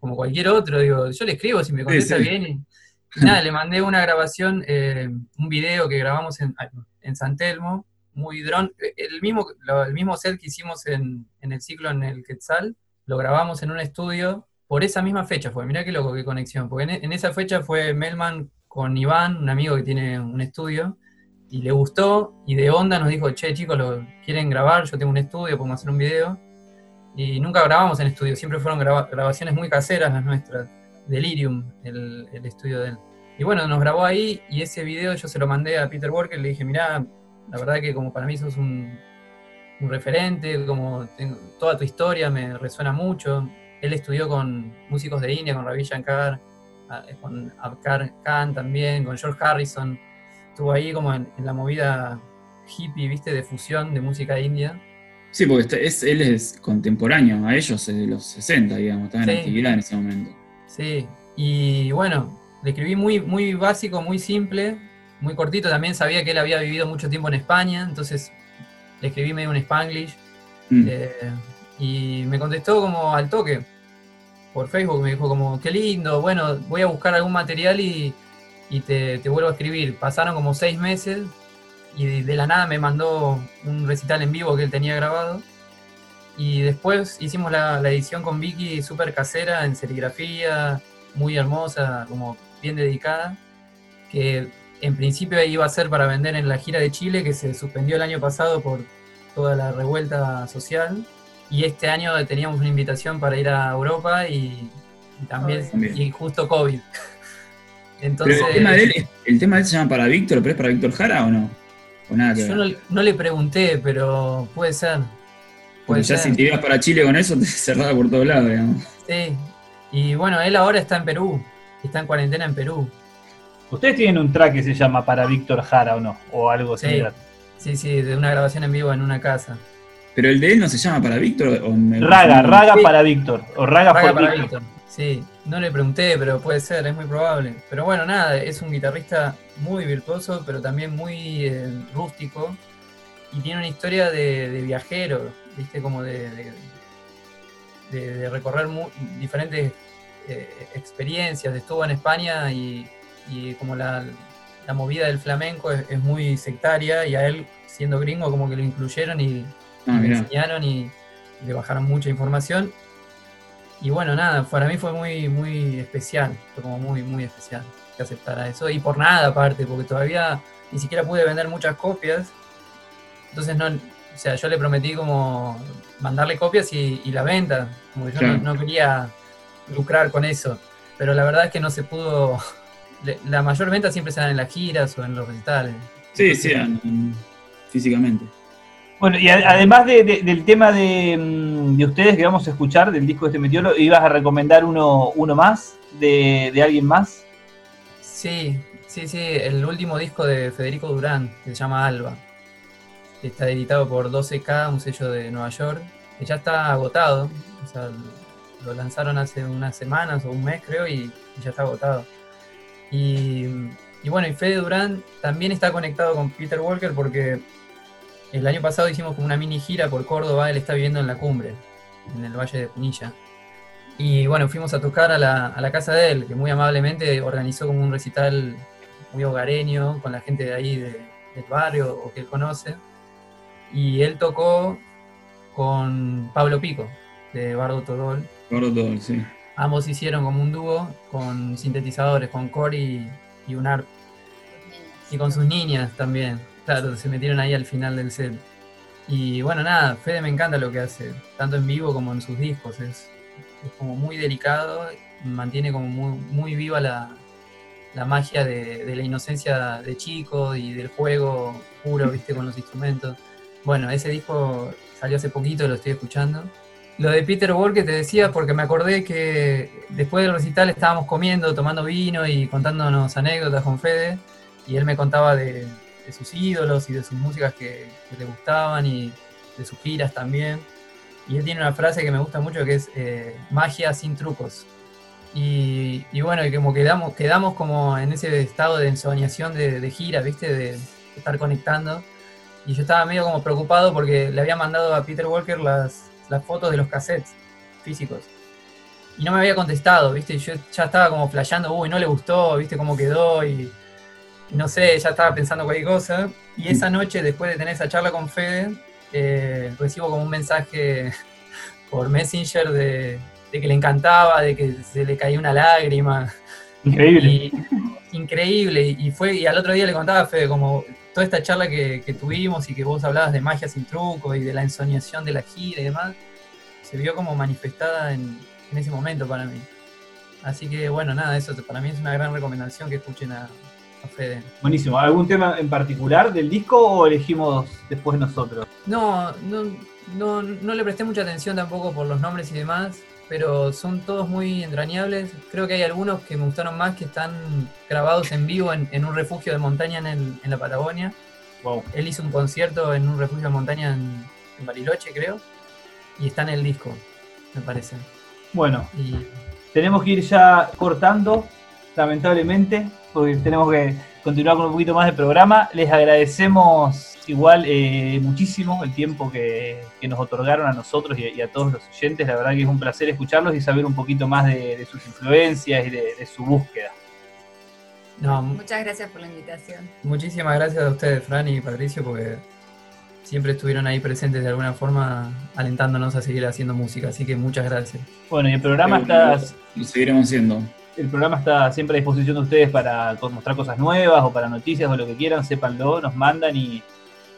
como cualquier otro, digo, yo le escribo si me contesta bien y, nada, le mandé una grabación, eh, un video que grabamos en, en San Telmo, muy dron, el mismo, el mismo set que hicimos en, en el ciclo en el Quetzal, lo grabamos en un estudio por esa misma fecha fue, mirá qué loco, qué conexión, porque en, esa fecha fue Melman con Iván, un amigo que tiene un estudio, y le gustó, y de onda nos dijo, che chicos, lo quieren grabar, yo tengo un estudio, podemos hacer un video, y nunca grabamos en estudio, siempre fueron grabaciones muy caseras las nuestras, Delirium, el, el, estudio de él. Y bueno, nos grabó ahí, y ese video yo se lo mandé a Peter Walker, le dije, mirá, la verdad que como para mí sos un, un referente, como toda tu historia me resuena mucho, él estudió con músicos de India, con Ravi Shankar, ah, con Abkar Khan también, con George Harrison. Estuvo ahí como en, la movida hippie, viste, de fusión de música india. Sí, porque es, él es contemporáneo a ellos, de los 60, digamos, estaba en actividad en ese momento. Sí, y bueno, le escribí muy, muy básico, muy simple, muy cortito. También sabía que él había vivido mucho tiempo en España, entonces le escribí medio un spanglish. Mm. Eh, y me contestó como al toque por Facebook, me dijo como, qué lindo, bueno, voy a buscar algún material y, te, vuelvo a escribir. Pasaron como seis meses y de, la nada me mandó un recital en vivo que él tenía grabado. Y después hicimos la, edición con Vicky súper casera, en serigrafía, muy hermosa, como bien dedicada, que en principio iba a ser para vender en la gira de Chile, que se suspendió el año pasado por toda la revuelta social y este año teníamos una invitación para ir a Europa y, también, y justo COVID. Entonces, el, tema de él, el tema de él se llama para Víctor, pero es para Víctor Jara o no? yo no, le pregunté, pero puede ser. Porque ya si te ibas para Chile con eso, te cerraba por todos lados, digamos. Sí. Y bueno, él ahora está en Perú. Está en cuarentena en Perú. ¿Ustedes tienen un track que se llama para Víctor Jara o no? O algo similar. Sí, sí, de una grabación en vivo en una casa. Pero el de él no se llama para Víctor. Raga, Raga para Víctor. O Raga, para Víctor. Sí, no le pregunté, pero puede ser, es muy probable. Pero bueno, nada, es un guitarrista muy virtuoso, pero también muy eh, rústico. Y tiene una historia de, viajero, ¿viste? Como de, de, recorrer diferentes eh, experiencias. Estuvo en España y, como la, movida del flamenco es muy sectaria y a él, siendo gringo, como que lo incluyeron y Ah, me enseñaron y le bajaron mucha información. Y bueno, nada, para mí fue muy, muy especial, fue como muy, muy especial que aceptara eso. Y por nada aparte, porque todavía ni siquiera pude vender muchas copias. Entonces no, o sea, yo le prometí como mandarle copias y, la venta, como yo no, quería lucrar con eso. Pero la verdad es que no se pudo, la mayor venta siempre se dan en las giras o en los recitales. Sí, sí, físicamente. Bueno, y además del tema mm, de, ustedes que vamos a escuchar, del disco de este Meteoro, ¿ibas a recomendar uno, uno más de, alguien más? Sí, sí, sí, el último disco de Federico Durán, que se llama Alba. Está editado por 12K, un sello de Nueva York, que ya está agotado. O sea, lo lanzaron hace unas semanas o un mes, creo, y, ya está agotado. Y, bueno, y Fede Durán también está conectado con Peter Walker porque el año pasado hicimos como una mini gira por Córdoba, él está viviendo en la cumbre, en el Valle de Punilla. Y bueno, fuimos a tocar a la, casa de él, que muy amablemente organizó como un recital muy hogareño con la gente de ahí del barrio o que él conoce. Y él tocó con Pablo Pico, de Bardo Todol. Bardo Todol, sí. Ambos hicieron como un dúo con sintetizadores, con Cory y un arp. Y con sus niñas también. Claro, se metieron ahí al final del set. Y bueno, nada, Fede me encanta lo que hace, tanto en vivo como en sus discos. Es, como muy delicado, mantiene como muy, muy viva la, magia de, la inocencia de chico y del juego puro, viste, con los instrumentos. Bueno, ese disco salió hace poquito, lo estoy escuchando. Lo de Peter Walker te decía porque me acordé que después del recital estábamos comiendo, tomando vino y contándonos anécdotas con Fede y él me contaba de, sus ídolos y de sus músicas que, le gustaban y de sus giras también. Y él tiene una frase que me gusta mucho que es eh, magia sin trucos. Y, bueno, y como quedamos, quedamos como en ese estado de ensoñación de, gira, ¿viste? De, estar conectando. Y yo estaba medio como preocupado porque le había mandado a Peter Walker las, las fotos de los cassettes físicos. Y no me había contestado, ¿viste? Yo ya estaba como flasheando, uy, no le gustó, ¿viste cómo quedó? Y, no sé, ya estaba pensando cualquier cosa. Y esa noche, después de tener esa charla con Fede, eh, recibo como un mensaje por Messenger de, que le encantaba, de que se le caía una lágrima. Increíble. increíble. Y fue, y al otro día le contaba a Fede como toda esta charla que, tuvimos y que vos hablabas de magia sin truco y de la ensoñación de la gira y demás, se vio como manifestada en, ese momento para mí. Así que bueno, nada, eso para mí es una gran recomendación que escuchen a, Fede. Buenísimo. ¿Algún tema en particular del disco o elegimos después nosotros? No, no, no, no le presté mucha atención tampoco por los nombres y demás pero son todos muy entrañables. Creo que hay algunos que me gustaron más que están grabados en vivo en, un refugio de montaña en, la Patagonia. Él hizo un concierto en un refugio de montaña en, Bariloche, creo, y está en el disco, me parece. Bueno, y... tenemos que ir ya cortando, lamentablemente, porque tenemos que continuar con un poquito más de programa. Les agradecemos igual eh, muchísimo el tiempo que, nos otorgaron a nosotros y, a todos los oyentes. La verdad que es un placer escucharlos y saber un poquito más de, sus influencias y de, su búsqueda. Muchas gracias por la invitación. Muchísimas gracias a ustedes, Fran y Patricio, porque siempre estuvieron ahí presentes de alguna forma, alentándonos a seguir haciendo música. Así que muchas gracias. Bueno, y el programa está. Lo seguiremos haciendo. El programa está siempre a disposición de ustedes para mostrar cosas nuevas o para noticias o lo que quieran, sépanlo, nos mandan y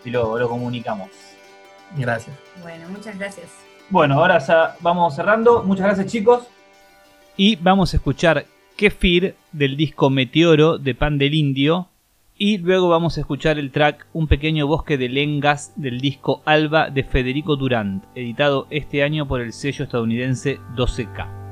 y lo, comunicamos. Gracias. Bueno, muchas gracias. Bueno, ahora ya vamos cerrando. Muchas gracias chicos. Y vamos a escuchar Kefir del disco Meteoro de Pan del Indio. Y luego vamos a escuchar el track Un pequeño bosque de lengas del disco Alba de Federico Durant, editado este año por el sello estadounidense 12K.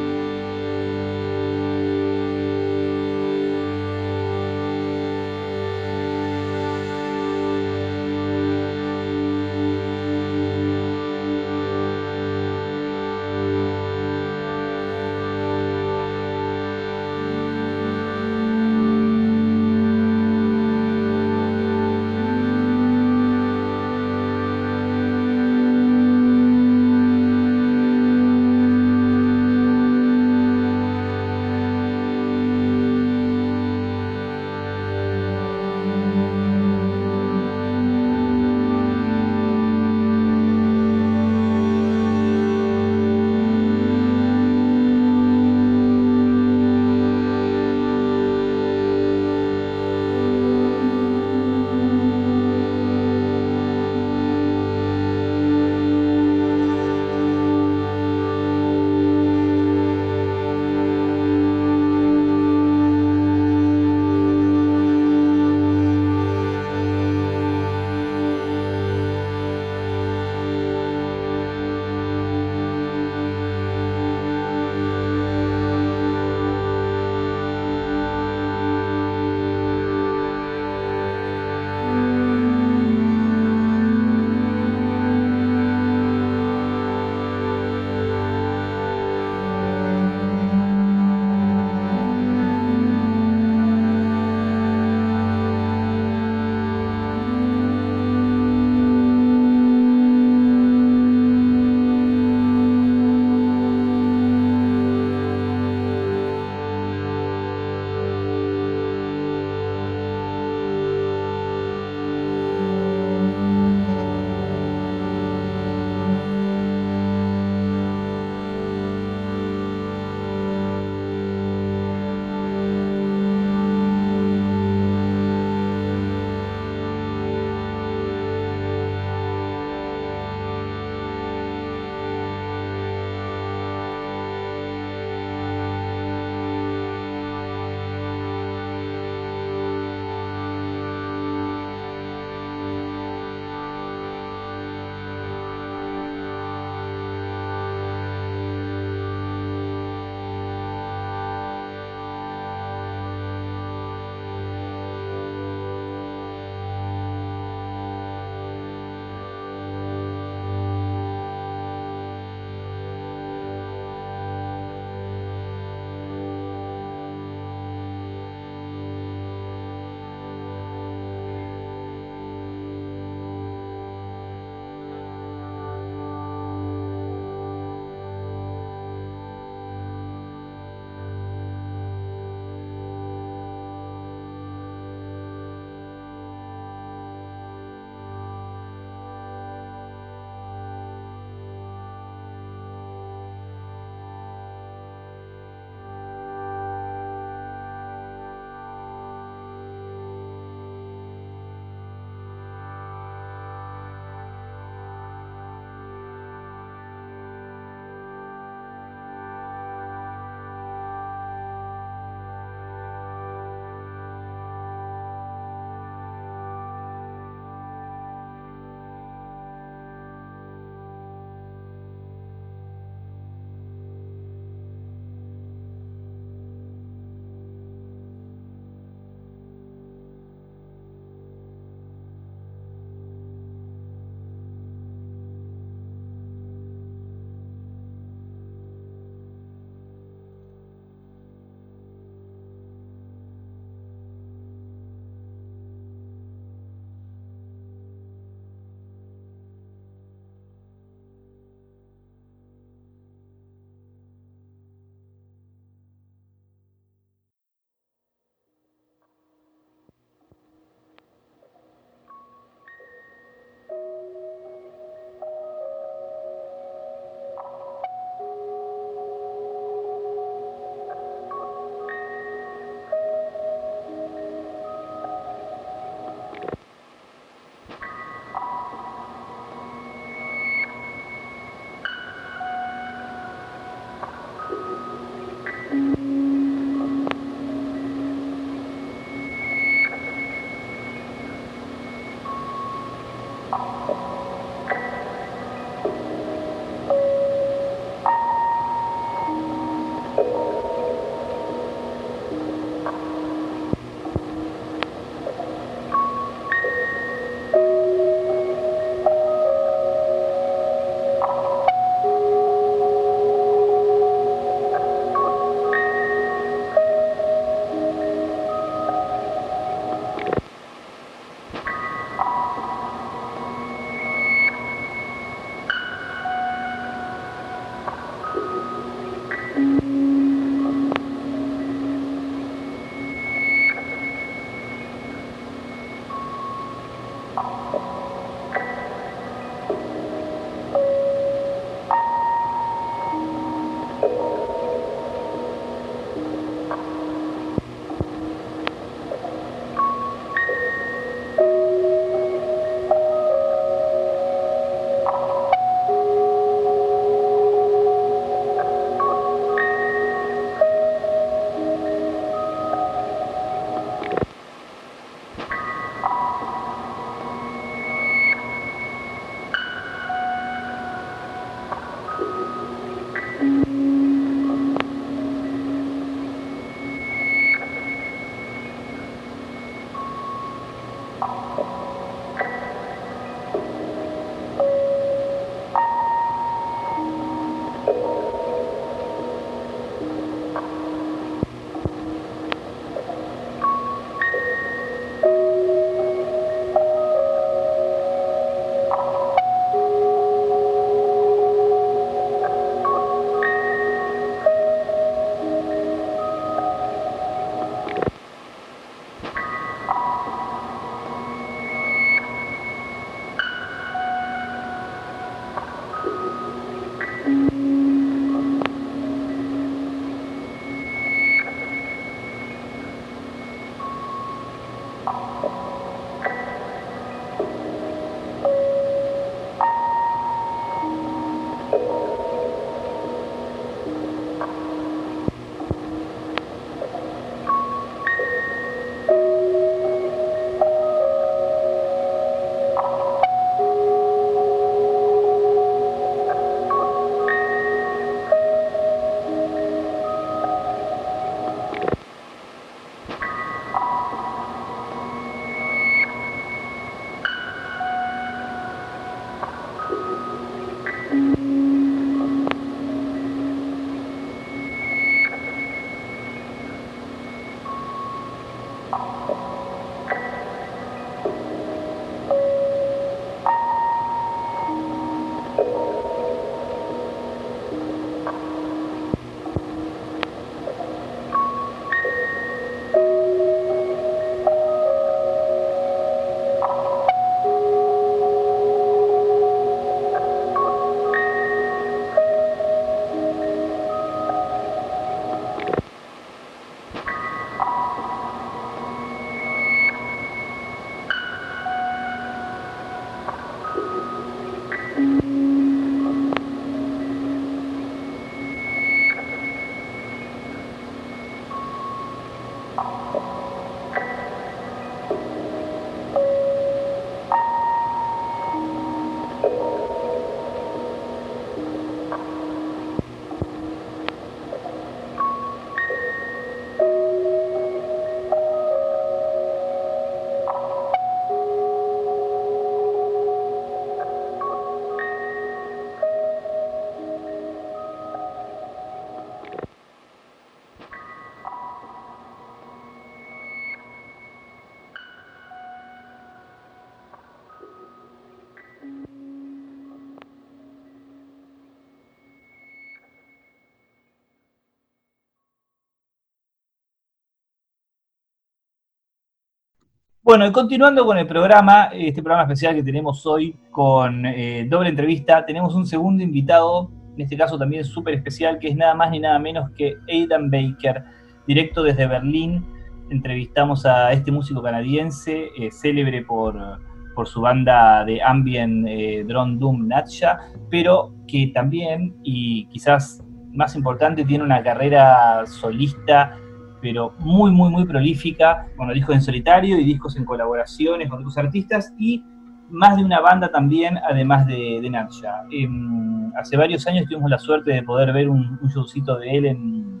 Bueno, y continuando con el programa, este programa especial que tenemos hoy con eh, doble entrevista, tenemos un segundo invitado, en este caso también súper especial, que es nada más ni nada menos que Aidan Baker, directo desde Berlín. Entrevistamos a este músico canadiense, eh, célebre por, por, su banda de ambient eh, Drone Doom Natcha, pero que también, y quizás más importante, tiene una carrera solista pero muy, muy, muy prolífica, bueno, discos en solitario y discos en colaboraciones con otros artistas y más de una banda también, además de, de. Em, hace varios años tuvimos la suerte de poder ver un, un showcito de él en,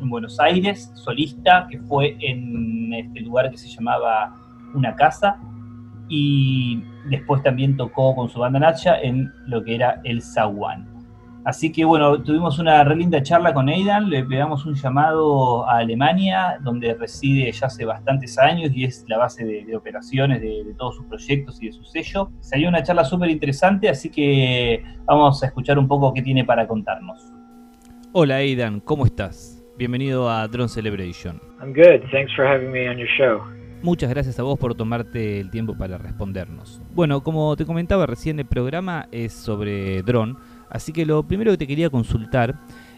en, Buenos Aires, solista, que fue en este lugar que se llamaba Una Casa, y después también tocó con su banda Nacha en lo que era el Zaguán. Así que bueno, tuvimos una re linda charla con Aidan, le pegamos un llamado a Alemania, donde reside ya hace bastantes años y es la base de, operaciones de, todos sus proyectos y de su sello. Salió una charla súper interesante, así que vamos a escuchar un poco qué tiene para contarnos. Hola Aidan, ¿cómo estás? Bienvenido a Drone Celebration. I'm good, thanks for having me on your show. Muchas gracias a vos por tomarte el tiempo para respondernos. Bueno, como te comentaba recién, el programa es sobre drone Así que lo primero que te quería consultar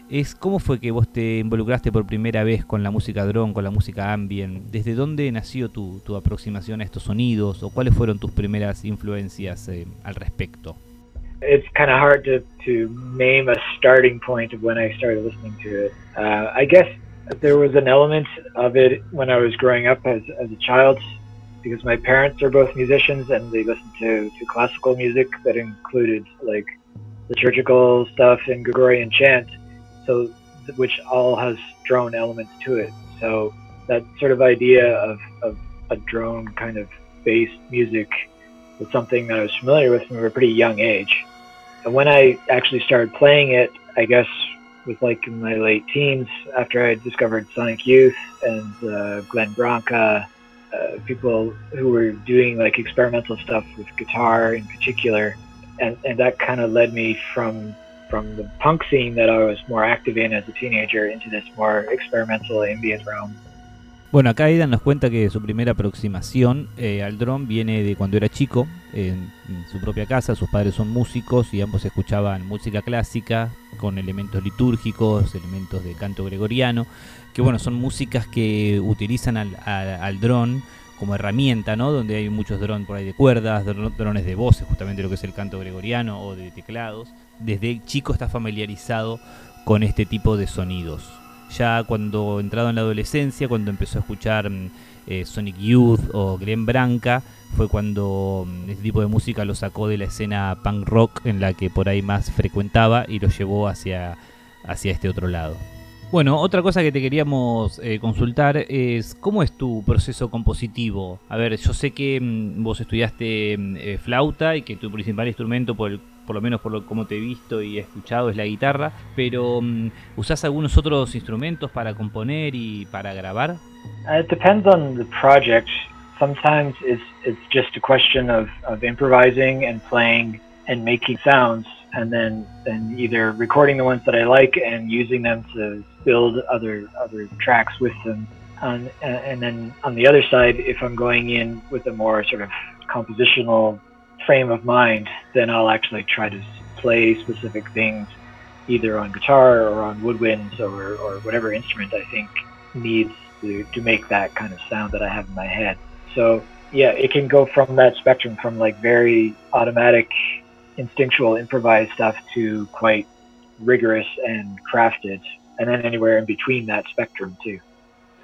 es cómo fue que vos te involucraste por primera vez con la música drone, con la música ambient. ¿Desde dónde nació tu, tu aproximación a estos sonidos o cuáles fueron tus primeras influencias eh, al respecto? It's kind of hard to, to name a starting point of when I started listening to it. Uh, I guess there was an element of it when I was growing up as, as a child because my parents are both musicians and they listened to, to classical music that included like liturgical stuff and Gregorian chant, so which all has drone elements to it. So that sort of idea of, of a drone kind of based music was something that I was familiar with from a pretty young age. And when I actually started playing it, I guess was like in my late teens after I discovered Sonic Youth and uh, Glenn Branca, uh, people who were doing like experimental stuff with guitar in particular and, and that kind of led me from from the punk scene that I was more active in as a teenager into this more experimental ambient realm. Bueno, acá Aidan nos cuenta que su primera aproximación eh, al drone viene de cuando era chico, en, en, su propia casa, sus padres son músicos y ambos escuchaban música clásica con elementos litúrgicos, elementos de canto gregoriano, que bueno, son músicas que utilizan al, al, al dron como herramienta, ¿no? Donde hay muchos drones por ahí de cuerdas, drones de voces, justamente lo que es el canto gregoriano o de teclados. Desde chico está familiarizado con este tipo de sonidos. Ya cuando entrado en la adolescencia, cuando empezó a escuchar mm, eh, Sonic Youth o Glenn Branca, fue cuando mm, este tipo de música lo sacó de la escena punk rock en la que por ahí más frecuentaba y lo llevó hacia, hacia este otro lado. Bueno, otra cosa que te queríamos eh, consultar es cómo es tu proceso compositivo. A ver, yo sé que mm, vos estudiaste mm, eh, flauta y que tu principal instrumento, por, el, por lo menos por lo como te he visto y he escuchado, es la guitarra, pero mm, ¿usás algunos otros instrumentos para componer y para grabar? Uh, it depends on the project. Sometimes it's, it's just a question of, of improvising and playing and making sounds. And then then either recording the ones that I like and using them to build other other tracks with them. And, uh, and then on the other side, if I'm going in with a more sort of compositional frame of mind, then I'll actually try to play specific things either on guitar or on woodwinds or, or whatever instrument I think needs to, to make that kind of sound that I have in my head. So yeah, it can go from that spectrum from like very automatic instinctual improvised stuff to quite rigorous and crafted, and then anywhere in between that spectrum too.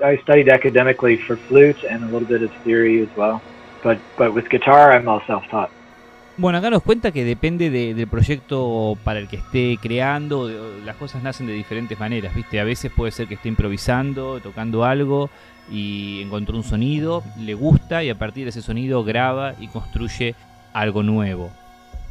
I studied academically for flute and a little bit of theory as well, but but with guitar I'm all self-taught. Bueno, acá nos cuenta que depende de, del proyecto para el que esté creando, las cosas nacen de diferentes maneras, ¿viste? A veces puede ser que esté improvisando, tocando algo y encontró un sonido, le gusta y a partir de ese sonido graba y construye algo nuevo.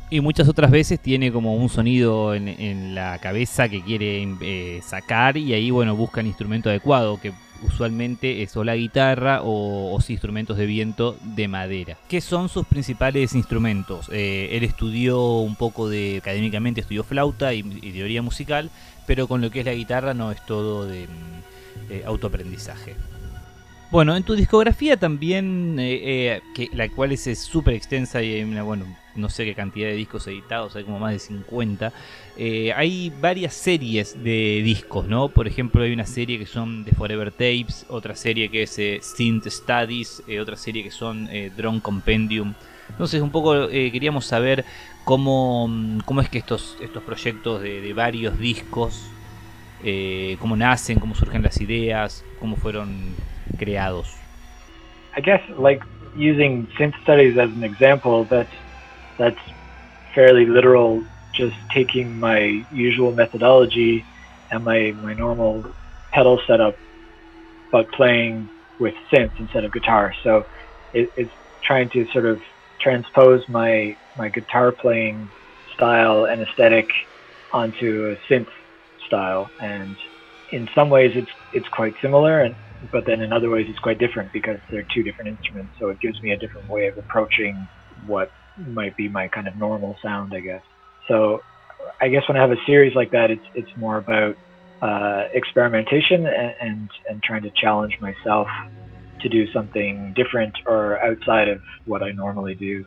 Y muchas otras veces tiene como un sonido en, la cabeza que quiere eh, sacar y ahí bueno busca el instrumento adecuado que usualmente es o la guitarra o, o instrumentos de viento de madera. ¿Qué son sus principales instrumentos? Eh, él estudió un poco de, académicamente estudió flauta y, y, teoría musical, pero con lo que es la guitarra no es todo de mm, eh, autoaprendizaje. Bueno, en tu discografía también, eh, eh, que, la cual es súper extensa y hay una, bueno, no sé qué cantidad de discos editados, hay como más de 50. Eh, hay varias series de discos, ¿no? Por ejemplo, hay una serie que son de Forever Tapes, otra serie que es Synth Studies, otra serie que son Drone Compendium. Entonces, un poco queríamos saber cómo, cómo es que estos, estos proyectos de varios discos, cómo nacen, cómo surgen las ideas, cómo fueron creados? I guess like using synth studies as an example, that's that's fairly literal. Just taking my usual methodology and my my normal pedal setup, but playing with synths instead of guitar. So it, it's trying to sort of transpose my my guitar playing style and aesthetic onto a synth style and in some ways it's it's quite similar and but then in other ways it's quite different because they're two different instruments. So it gives me a different way of approaching what might be my kind of normal sound, I guess. So I guess when I have a series like that, it's it's more about uh, experimentation and, and and trying to challenge myself to do something different or outside of what I normally do.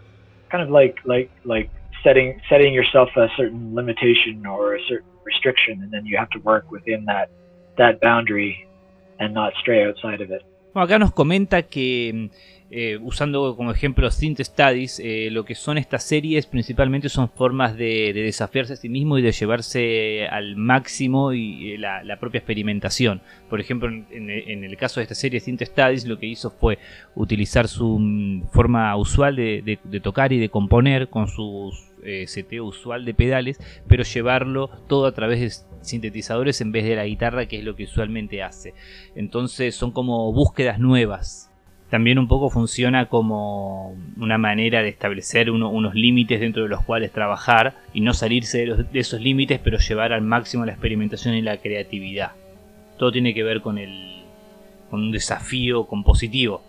Kind of like like like setting setting yourself a certain limitation or a certain restriction, and then you have to work within that that boundary and not stray outside of it. Bueno, acá nos comenta que eh, usando como ejemplo Synth Studies, eh, lo que son estas series principalmente son formas de, de, desafiarse a sí mismo y de llevarse al máximo y, la, la, propia experimentación. Por ejemplo, en, en, el caso de esta serie Synth Studies, lo que hizo fue utilizar su mm, forma usual de, de, de, tocar y de componer con su eh, seteo usual de pedales, pero llevarlo todo a través de sintetizadores en vez de la guitarra, que es lo que usualmente hace. Entonces son como búsquedas nuevas. También un poco funciona como una manera de establecer unos límites dentro de los cuales trabajar y no salirse de, esos límites, pero llevar al máximo la experimentación y la creatividad. Todo tiene que ver con, el, con un desafío compositivo.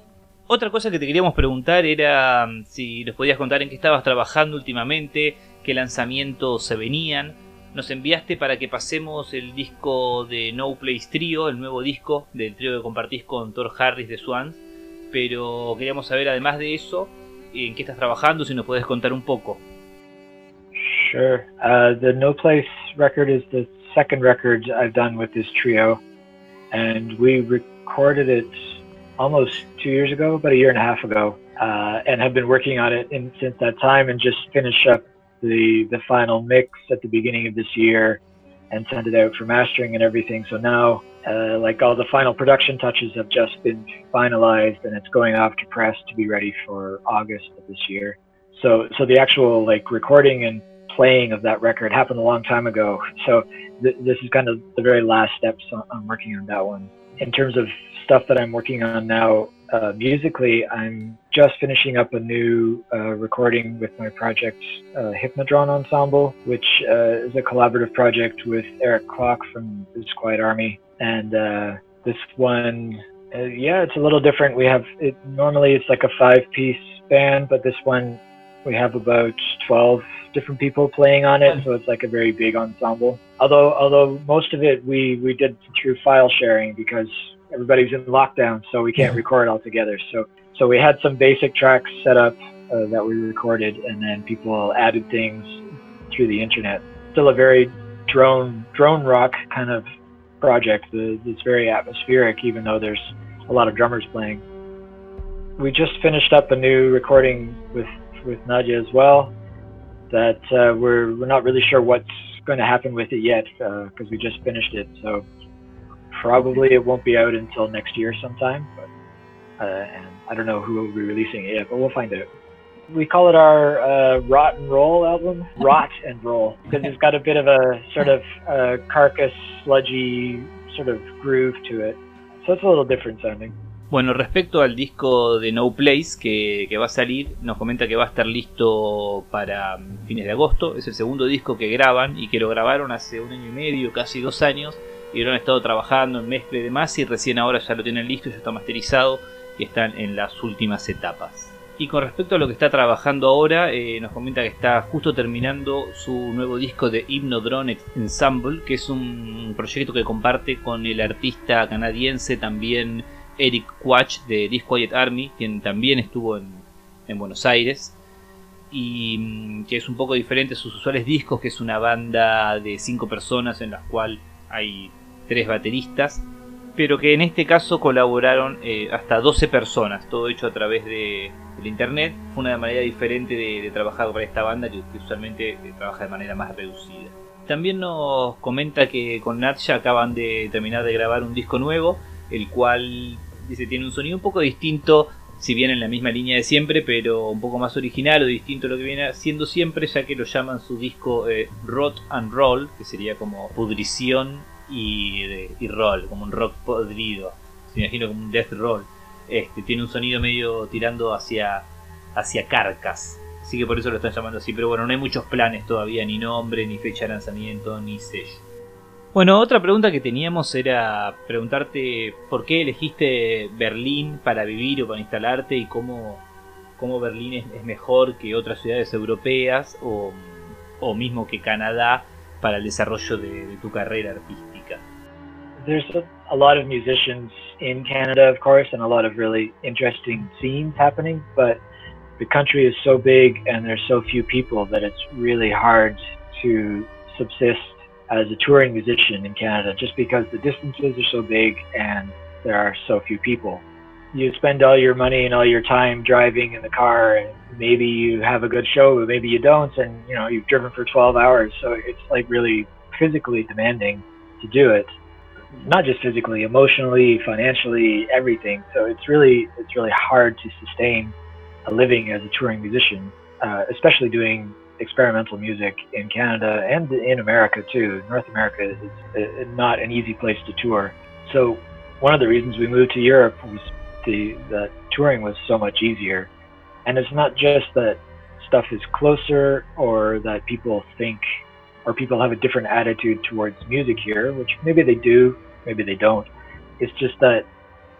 Otra cosa que te queríamos preguntar era mm, si nos podías contar en qué estabas trabajando últimamente, qué lanzamientos se venían nos enviaste para que pasemos el disco de No Place Trio, el nuevo disco del trío que compartís con Thor Harris de Swans. Pero queríamos saber, además de eso, en qué estás trabajando, si nos puedes contar un poco. Sure. Uh, the No Place record is the second record I've done with this trio. And we recorded it almost two years ago, about a year and a half ago, uh, and have been working on it in, since that time and just finished up the the final mix at the beginning of this year and send it out for mastering and everything. So now, uh, like all the final production touches have just been finalized, and it's going off to press to be ready for August of this year. So, so the actual like recording and playing of that record happened a long time ago. So th- this is kind of the very last steps on, on working on that one. In terms of stuff that I'm working on now, uh, musically, I'm just finishing up a new uh, recording with my project uh, Hypnodron Ensemble, which uh, is a collaborative project with Eric Klock from the Quiet Army. And uh, this one, uh, yeah, it's a little different. We have it normally it's like a five-piece band, but this one we have about 12 different people playing on it, so it's like a very big ensemble. Although, although most of it we we did through file sharing because everybody's in lockdown, so we can't record all together. So so we had some basic tracks set up uh, that we recorded, and then people added things through the internet. Still a very drone drone rock kind of project. It's very atmospheric, even though there's a lot of drummers playing. We just finished up a new recording with with Nadia as well. That uh, we're we're not really sure what's going to happen with it yet because uh, we just finished it. So probably it won't be out until next year sometime. But uh, and I don't know who will be releasing it yet, but we'll find out. We call it our uh, Rot and Roll album, Rot and Roll, because it's got a bit of a sort of uh, carcass, sludgy sort of groove to it. So it's a little different sounding. Bueno, respecto al disco de No Place que, que, va a salir, nos comenta que va a estar listo para fines de agosto. Es el segundo disco que graban y que lo grabaron hace un año y medio, casi dos años y lo han estado trabajando en mezcla y demás y recién ahora ya lo tienen listo, ya está masterizado y están en las últimas etapas. Y con respecto a lo que está trabajando ahora, eh, nos comenta que está justo terminando su nuevo disco de Hypnodrone Ensemble, que es un proyecto que comparte con el artista canadiense también Eric Quach de Disquiet Army, quien también estuvo en, en Buenos Aires y mm, que es un poco diferente a sus usuales discos, que es una banda de cinco personas en la cual hay tres bateristas, pero que en este caso colaboraron eh, hasta 12 personas, todo hecho a través de, del internet. Fue una manera diferente de, trabajar para esta banda que, usualmente eh, trabaja de manera más reducida. También nos comenta que con Natcha acaban de terminar de grabar un disco nuevo, el cual dice tiene un sonido un poco distinto si bien en la misma línea de siempre, pero un poco más original o distinto a lo que viene siendo siempre, ya que lo llaman su disco eh, Rot and Roll, que sería como pudrición y, y roll, como un rock podrido, se imagino como un death roll. Este, tiene un sonido medio tirando hacia, hacia carcas, así que por eso lo están llamando así, pero bueno, no hay muchos planes todavía, ni nombre, ni fecha de lanzamiento, ni sello. Bueno, otra pregunta que teníamos era preguntarte por qué elegiste Berlín para vivir o para instalarte y cómo, cómo Berlín es, mejor que otras ciudades europeas o, o, mismo que Canadá para el desarrollo de, de tu carrera artística. There's a, a lot of musicians in Canada, of course, and a lot of really interesting scenes happening, but the country is so big and there's so few people that it's really hard to subsist as a touring musician in Canada just because the distances are so big and there are so few people. You spend all your money and all your time driving in the car and maybe you have a good show, but maybe you don't and you know, you've driven for 12 hours. So it's like really physically demanding to do it. Not just physically, emotionally, financially, everything. So it's really it's really hard to sustain a living as a touring musician, uh, especially doing experimental music in Canada and in America too. North America is uh, not an easy place to tour. So one of the reasons we moved to Europe was the that touring was so much easier. And it's not just that stuff is closer or that people think or people have a different attitude towards music here, which maybe they do, maybe they don't. It's just that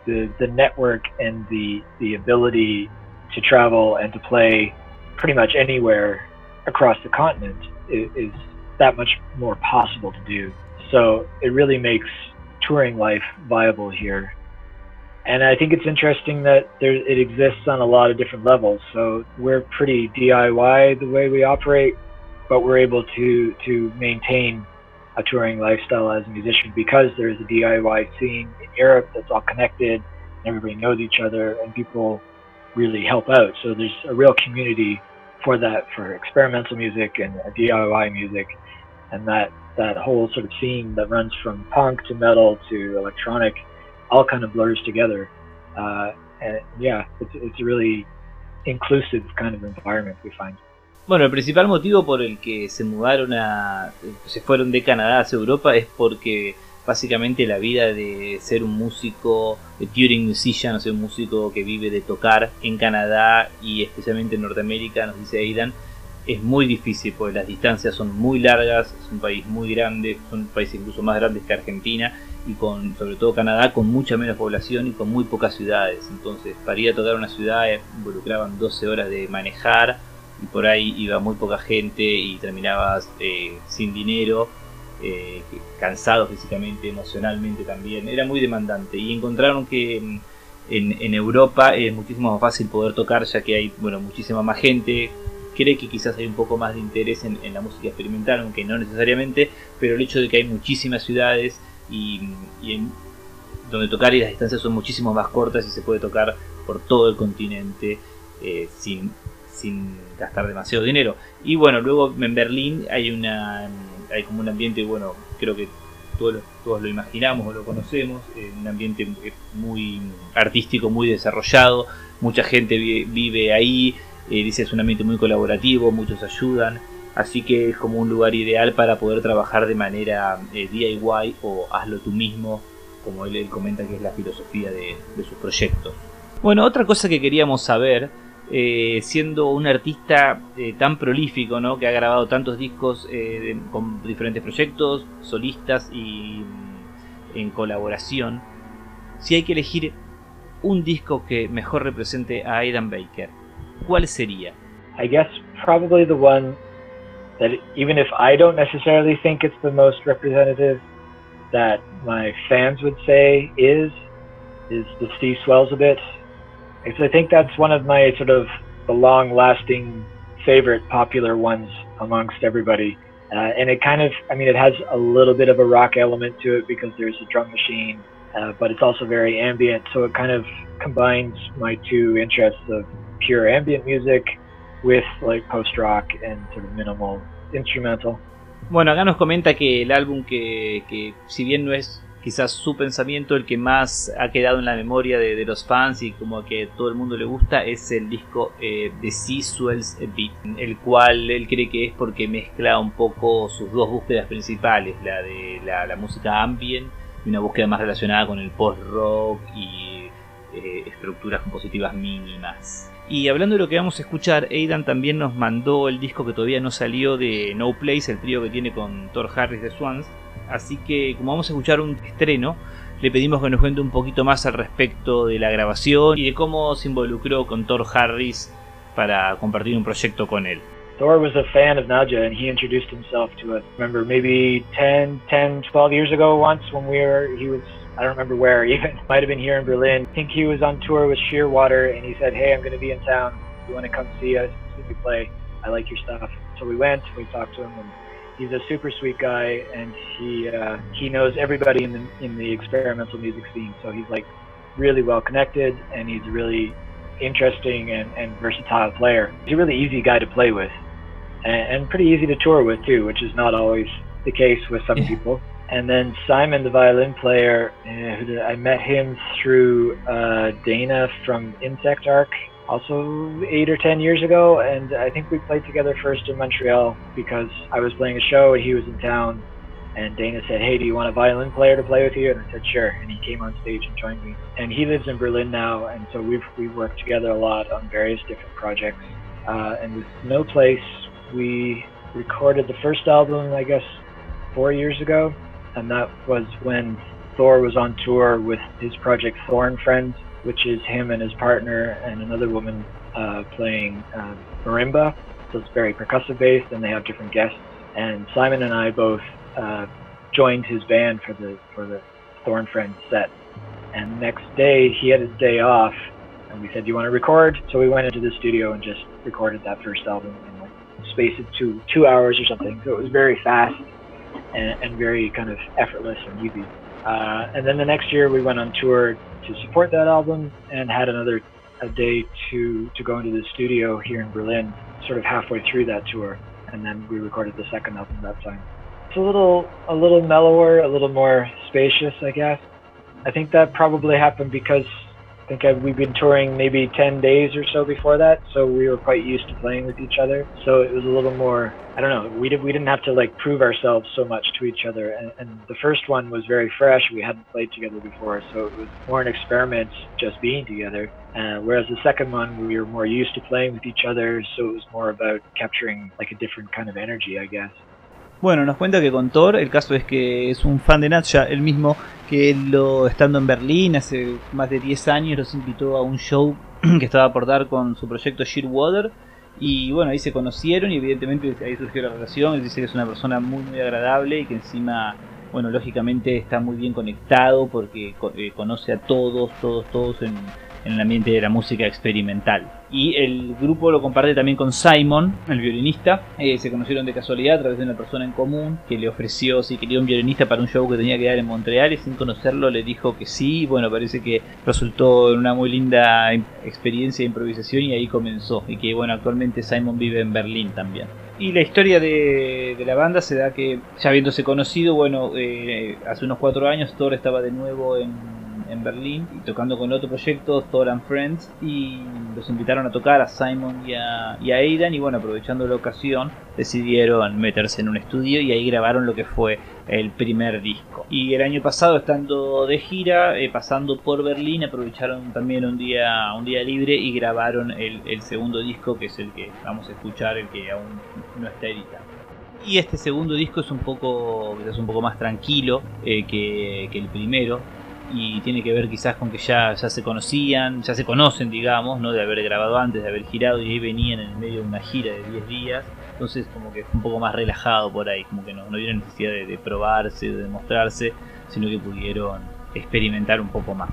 the the network and the the ability to travel and to play pretty much anywhere across the continent is, is that much more possible to do. So it really makes touring life viable here. And I think it's interesting that there, it exists on a lot of different levels. So we're pretty DIY the way we operate, but we're able to to maintain a touring lifestyle as a musician because there's a DIY scene in Europe that's all connected, and everybody knows each other, and people really help out. So there's a real community for that for experimental music and DIY music, and that that whole sort of scene that runs from punk to metal to electronic, all kind of blurs together. Uh, and yeah, it's it's a really inclusive kind of environment we find. Bueno, el principal motivo por el que se mudaron a, se fueron de Canadá hacia Europa es porque básicamente la vida de ser un músico, de touring musician, o sea, un músico que vive de tocar en Canadá y especialmente en Norteamérica, nos dice Aidan, es muy difícil porque las distancias son muy largas, es un país muy grande, son países incluso más grandes que Argentina y con sobre todo Canadá con mucha menos población y con muy pocas ciudades. Entonces, para ir a tocar una ciudad involucraban 12 horas de manejar y por ahí iba muy poca gente y terminabas eh, sin dinero eh, cansado físicamente, emocionalmente también, era muy demandante. Y encontraron que mm, en, Europa es muchísimo más fácil poder tocar ya que hay bueno muchísima más gente, cree que quizás hay un poco más de interés en, la música experimental, aunque no necesariamente, pero el hecho de que hay muchísimas ciudades y, en, donde tocar y las distancias son muchísimo más cortas y se puede tocar por todo el continente eh, sin, sin gastar demasiado dinero. Y bueno, luego en Berlín hay una hay como un ambiente, bueno, creo que todos, todos lo imaginamos o lo conocemos, eh, un ambiente muy artístico, muy desarrollado, mucha gente vive ahí, eh, dice es un ambiente muy colaborativo, muchos ayudan, así que es como un lugar ideal para poder trabajar de manera eh, DIY o hazlo tú mismo, como él, comenta que es la filosofía de, de sus proyectos. Bueno, otra cosa que queríamos saber eh, siendo un artista eh, tan prolífico, ¿no? que ha grabado tantos discos eh, con diferentes proyectos, solistas y mm, en colaboración, si hay que elegir un disco que mejor represente a Aidan Baker, ¿cuál sería? I guess probably the one that even if I don't necessarily think it's the most representative, that my fans would say is is the sea swells a bit. Because I think that's one of my sort of the long-lasting favorite popular ones amongst everybody. Uh, and it kind of, I mean, it has a little bit of a rock element to it because there's a drum machine, uh, but it's also very ambient. So it kind of combines my two interests of pure ambient music with like post rock and sort of minimal instrumental. Bueno, acá nos comenta que el álbum que, que si bien no es quizás su pensamiento el que más ha quedado en la memoria de, los fans y como que todo el mundo le gusta es el disco eh, de Sea Swells Beat, el cual él cree que es porque mezcla un poco sus dos búsquedas principales, la de la, la música ambient y una búsqueda más relacionada con el post-rock y eh, estructuras compositivas mínimas. Y hablando de lo que vamos a escuchar, Aidan también nos mandó el disco que todavía no salió de No Place, el trío que tiene con Thor Harris de Swans, Así que como vamos a escuchar un estreno, le pedimos que nos cuente un poquito más al respecto de la grabación y de cómo se involucró con Thor Harris para compartir un proyecto con él. Thor was a fan of Nadja and he introduced himself to us. Remember maybe 10, 10, 12 years ago once when we were, he was, I don't remember where even, might have been here in Berlin. I think he was on tour with Shearwater and he said, hey, I'm going to be in town. You want to come see us, see me play? I like your stuff. So we went, we talked to him and he's a super sweet guy, and he uh, he knows everybody in the in the experimental music scene. So he's like really well connected, and he's a really interesting and, and versatile player. He's a really easy guy to play with, and, and pretty easy to tour with too, which is not always the case with some people. And then Simon, the violin player, uh, I met him through uh, Dana from Insect Arc also eight or ten years ago, and I think we played together first in Montreal because I was playing a show and he was in town. And Dana said, "Hey, do you want a violin player to play with you?" And I said, "Sure." And he came on stage and joined me. And he lives in Berlin now, and so we've we've worked together a lot on various different projects. Uh, and with No Place, we recorded the first album, I guess, four years ago, and that was when Thor was on tour with his project Thorn Friends which is him and his partner and another woman uh, playing um, marimba. So it's very percussive based, and they have different guests. And Simon and I both uh, joined his band for the for the Thorn Friends set. And next day he had his day off, and we said, "Do you want to record?" So we went into the studio and just recorded that first album in like space of two two hours or something. So it was very fast and, and very kind of effortless and easy. Uh, and then the next year we went on tour to support that album and had another a day to to go into the studio here in Berlin, sort of halfway through that tour, and then we recorded the second album that time. It's a little a little mellower, a little more spacious, I guess. I think that probably happened because think I, we've been touring maybe 10 days or so before that, so we were quite used to playing with each other. So it was a little more, I don't know, we, did, we didn't have to like prove ourselves so much to each other. And, and the first one was very fresh. We hadn't played together before, so it was more an experiment just being together. Uh, whereas the second one, we were more used to playing with each other, so it was more about capturing like a different kind of energy, I guess. Bueno, nos cuenta que con Thor, el caso es que es un fan de Natcha, él mismo, que lo, estando en Berlín hace más de 10 años, los invitó a un show que estaba por dar con su proyecto Shearwater. Y bueno, ahí se conocieron y evidentemente ahí surgió la relación. Él dice que es una persona muy, muy agradable y que encima, bueno, lógicamente está muy bien conectado porque eh, conoce a todos, todos, todos en el ambiente de la música experimental. Y el grupo lo comparte también con Simon, el violinista. Eh, se conocieron de casualidad a través de una persona en común que le ofreció si quería un violinista para un show que tenía que dar en Montreal y sin conocerlo le dijo que sí. Bueno, parece que resultó una muy linda experiencia de improvisación y ahí comenzó. Y que bueno, actualmente Simon vive en Berlín también. Y la historia de, la banda se da que, ya habiéndose conocido, bueno, eh, hace unos cuatro años Thor estaba de nuevo en en Berlín y tocando con otro proyecto, Thor and Friends, y los invitaron a tocar a Simon y a, y Aidan, y bueno, aprovechando la ocasión, decidieron meterse en un estudio y ahí grabaron lo que fue el primer disco. Y el año pasado, estando de gira, eh, pasando por Berlín, aprovecharon también un día, un día libre y grabaron el, el segundo disco, que es el que vamos a escuchar, el que aún no está editado. Y este segundo disco es un poco, es un poco más tranquilo eh, que, que, el primero y tiene que ver quizás con que ya, ya se conocían, ya se conocen, digamos, ¿no? de haber grabado antes, de haber girado y ahí venían en el medio de una gira de 10 días. Entonces como que fue un poco más relajado por ahí, como que no, no dieron necesidad de, de probarse, de demostrarse, sino que pudieron experimentar un poco más.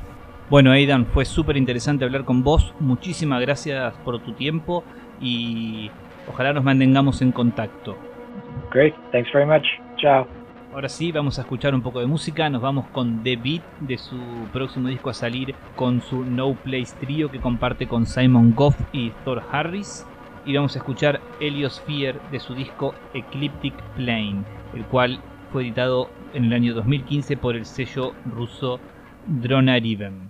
Bueno, Aidan, fue súper interesante hablar con vos. Muchísimas gracias por tu tiempo y ojalá nos mantengamos en contacto. Great, thanks very much. Chao. Ahora sí, vamos a escuchar un poco de música. Nos vamos con The Beat de su próximo disco a salir con su No Place Trio que comparte con Simon Goff y Thor Harris. Y vamos a escuchar Heliosphere de su disco Ecliptic Plane, el cual fue editado en el año 2015 por el sello ruso Dronarivem.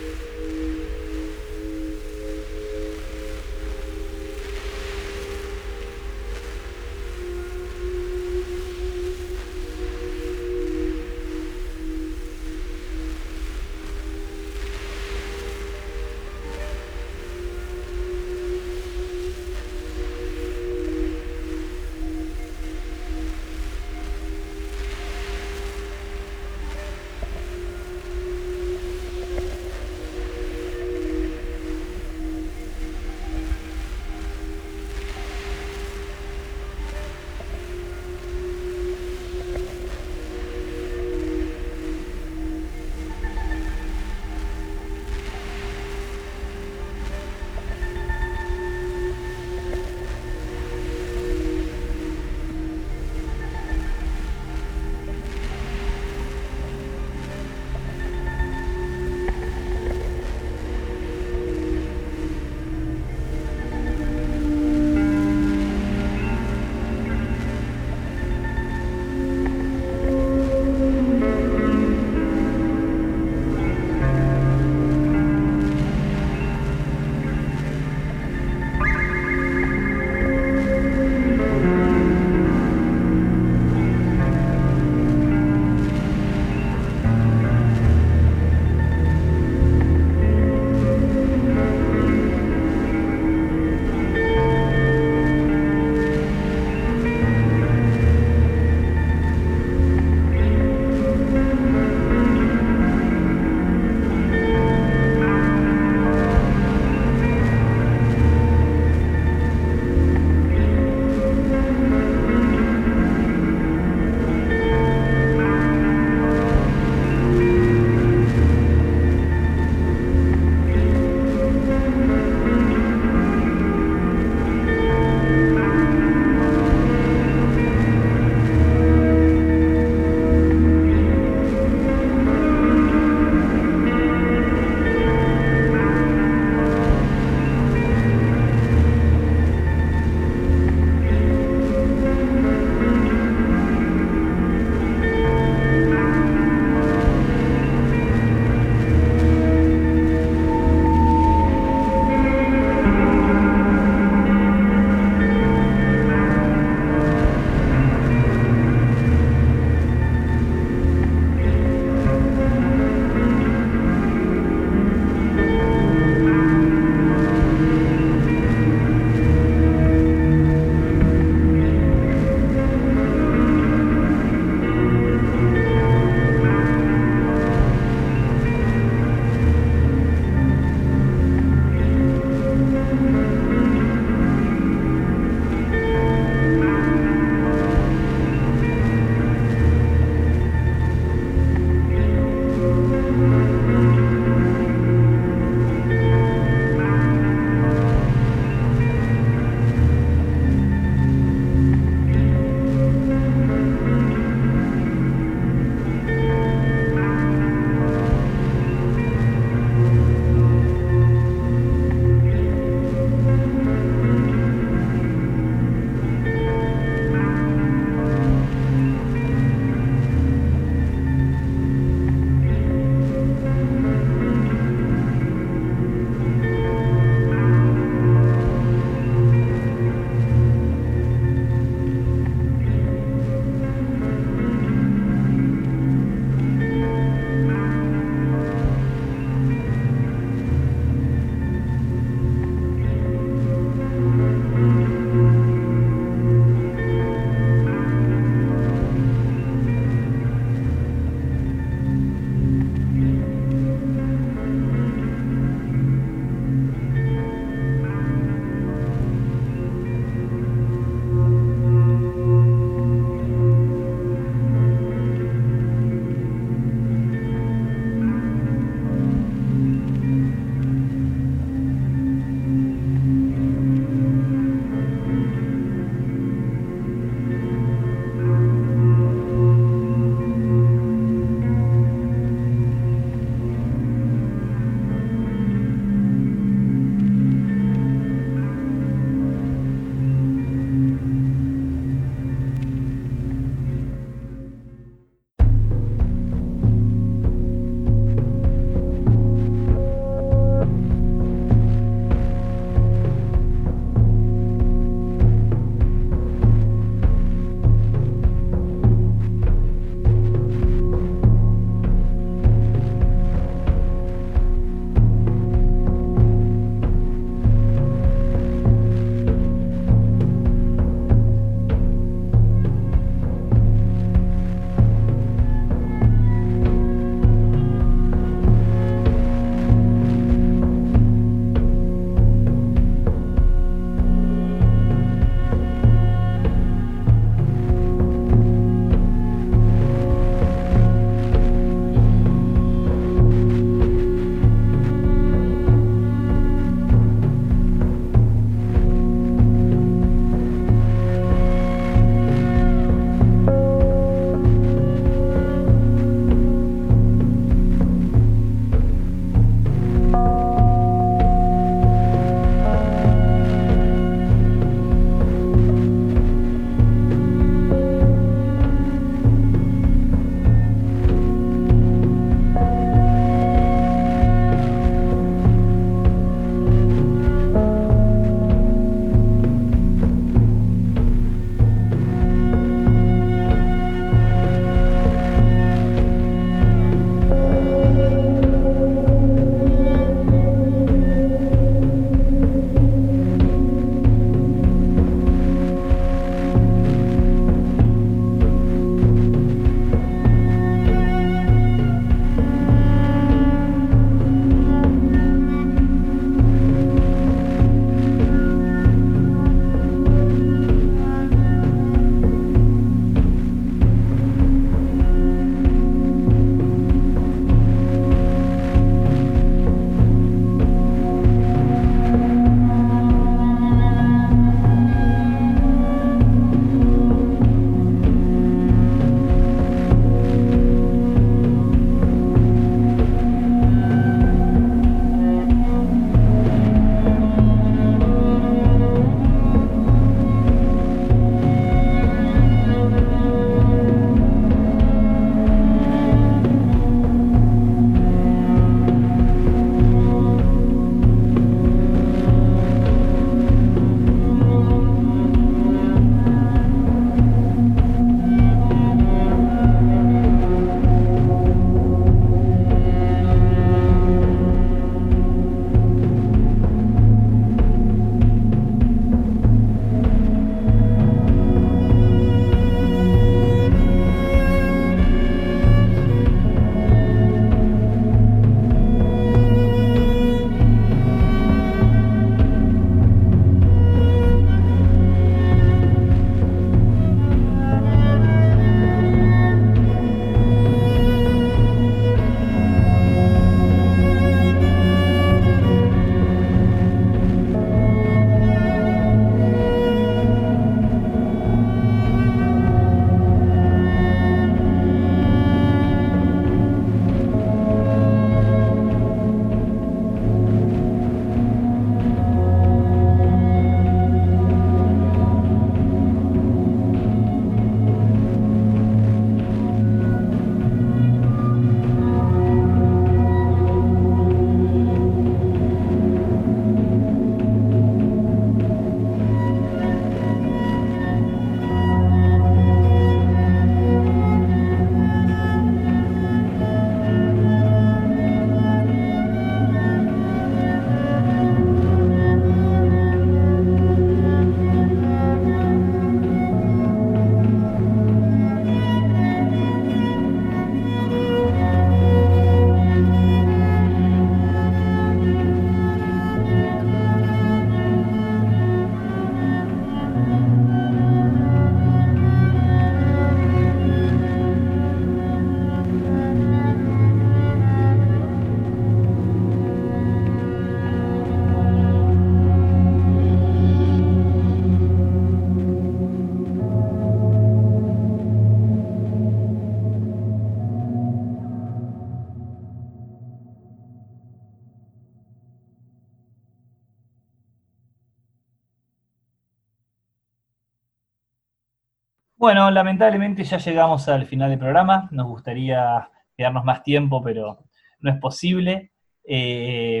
Bueno, lamentablemente ya llegamos al final del programa. Nos gustaría quedarnos más tiempo, pero no es posible. Eh,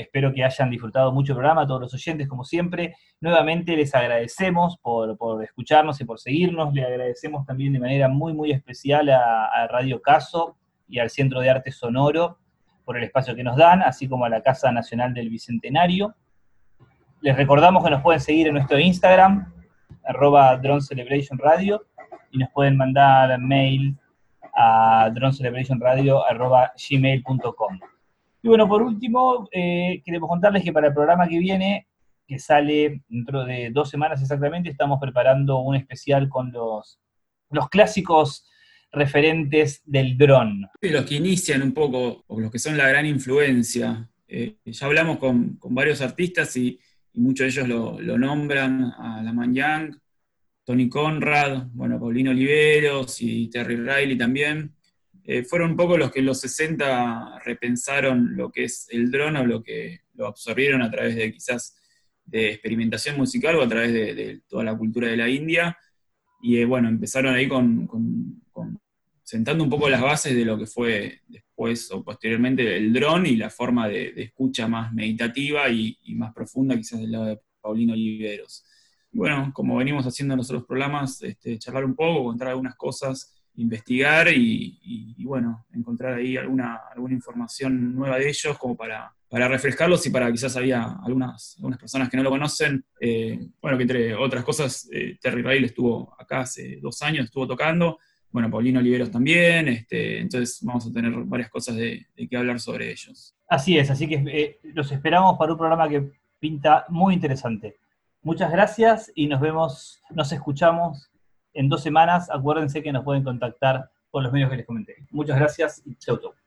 espero que hayan disfrutado mucho el programa, todos los oyentes, como siempre. Nuevamente les agradecemos por, escucharnos y por seguirnos. Le agradecemos también de manera muy, muy especial a, Radio Caso y al Centro de Arte Sonoro por el espacio que nos dan, así como a la Casa Nacional del Bicentenario. Les recordamos que nos pueden seguir en nuestro Instagram, arroba Drone Celebration Radio, y nos pueden mandar mail a dronecelebrationradio.gmail.com. Y bueno, por último, eh, queremos contarles que para el programa que viene, que sale dentro de dos semanas exactamente, estamos preparando un especial con los, los clásicos referentes del dron. Los que inician un poco, o los que son la gran influencia. Eh, ya hablamos con, varios artistas y, muchos de ellos lo, nombran, a la Yang, Tony Conrad, bueno, Paulino Oliveros y Terry Riley también. Eh, fueron un poco los que en los 60 repensaron lo que es el dron o lo que lo absorbieron a través de quizás de experimentación musical o a través de, toda la cultura de la India. Y eh, bueno, empezaron ahí con, sentando un poco las bases de lo que fue después o posteriormente el dron y la forma de, escucha más meditativa y, más profunda quizás del lado de Paulino Oliveros. bueno, como venimos haciendo en los programas, este, charlar un poco, contar algunas cosas investigar y, bueno, encontrar ahí alguna, alguna información nueva de ellos como para, para refrescarlos y para quizás había algunas, algunas personas que no lo conocen. Eh, bueno, que entre otras cosas, eh, Terry Rail estuvo acá hace dos años, estuvo tocando. Bueno, Paulino Oliveros también, este, entonces vamos a tener varias cosas de, de qué hablar sobre ellos. Así es, así que eh, los esperamos para un programa que pinta muy interesante. Muchas gracias y nos vemos, nos escuchamos en dos semanas, acuérdense que nos pueden contactar por los medios que les comenté. Muchas gracias y chau, chau.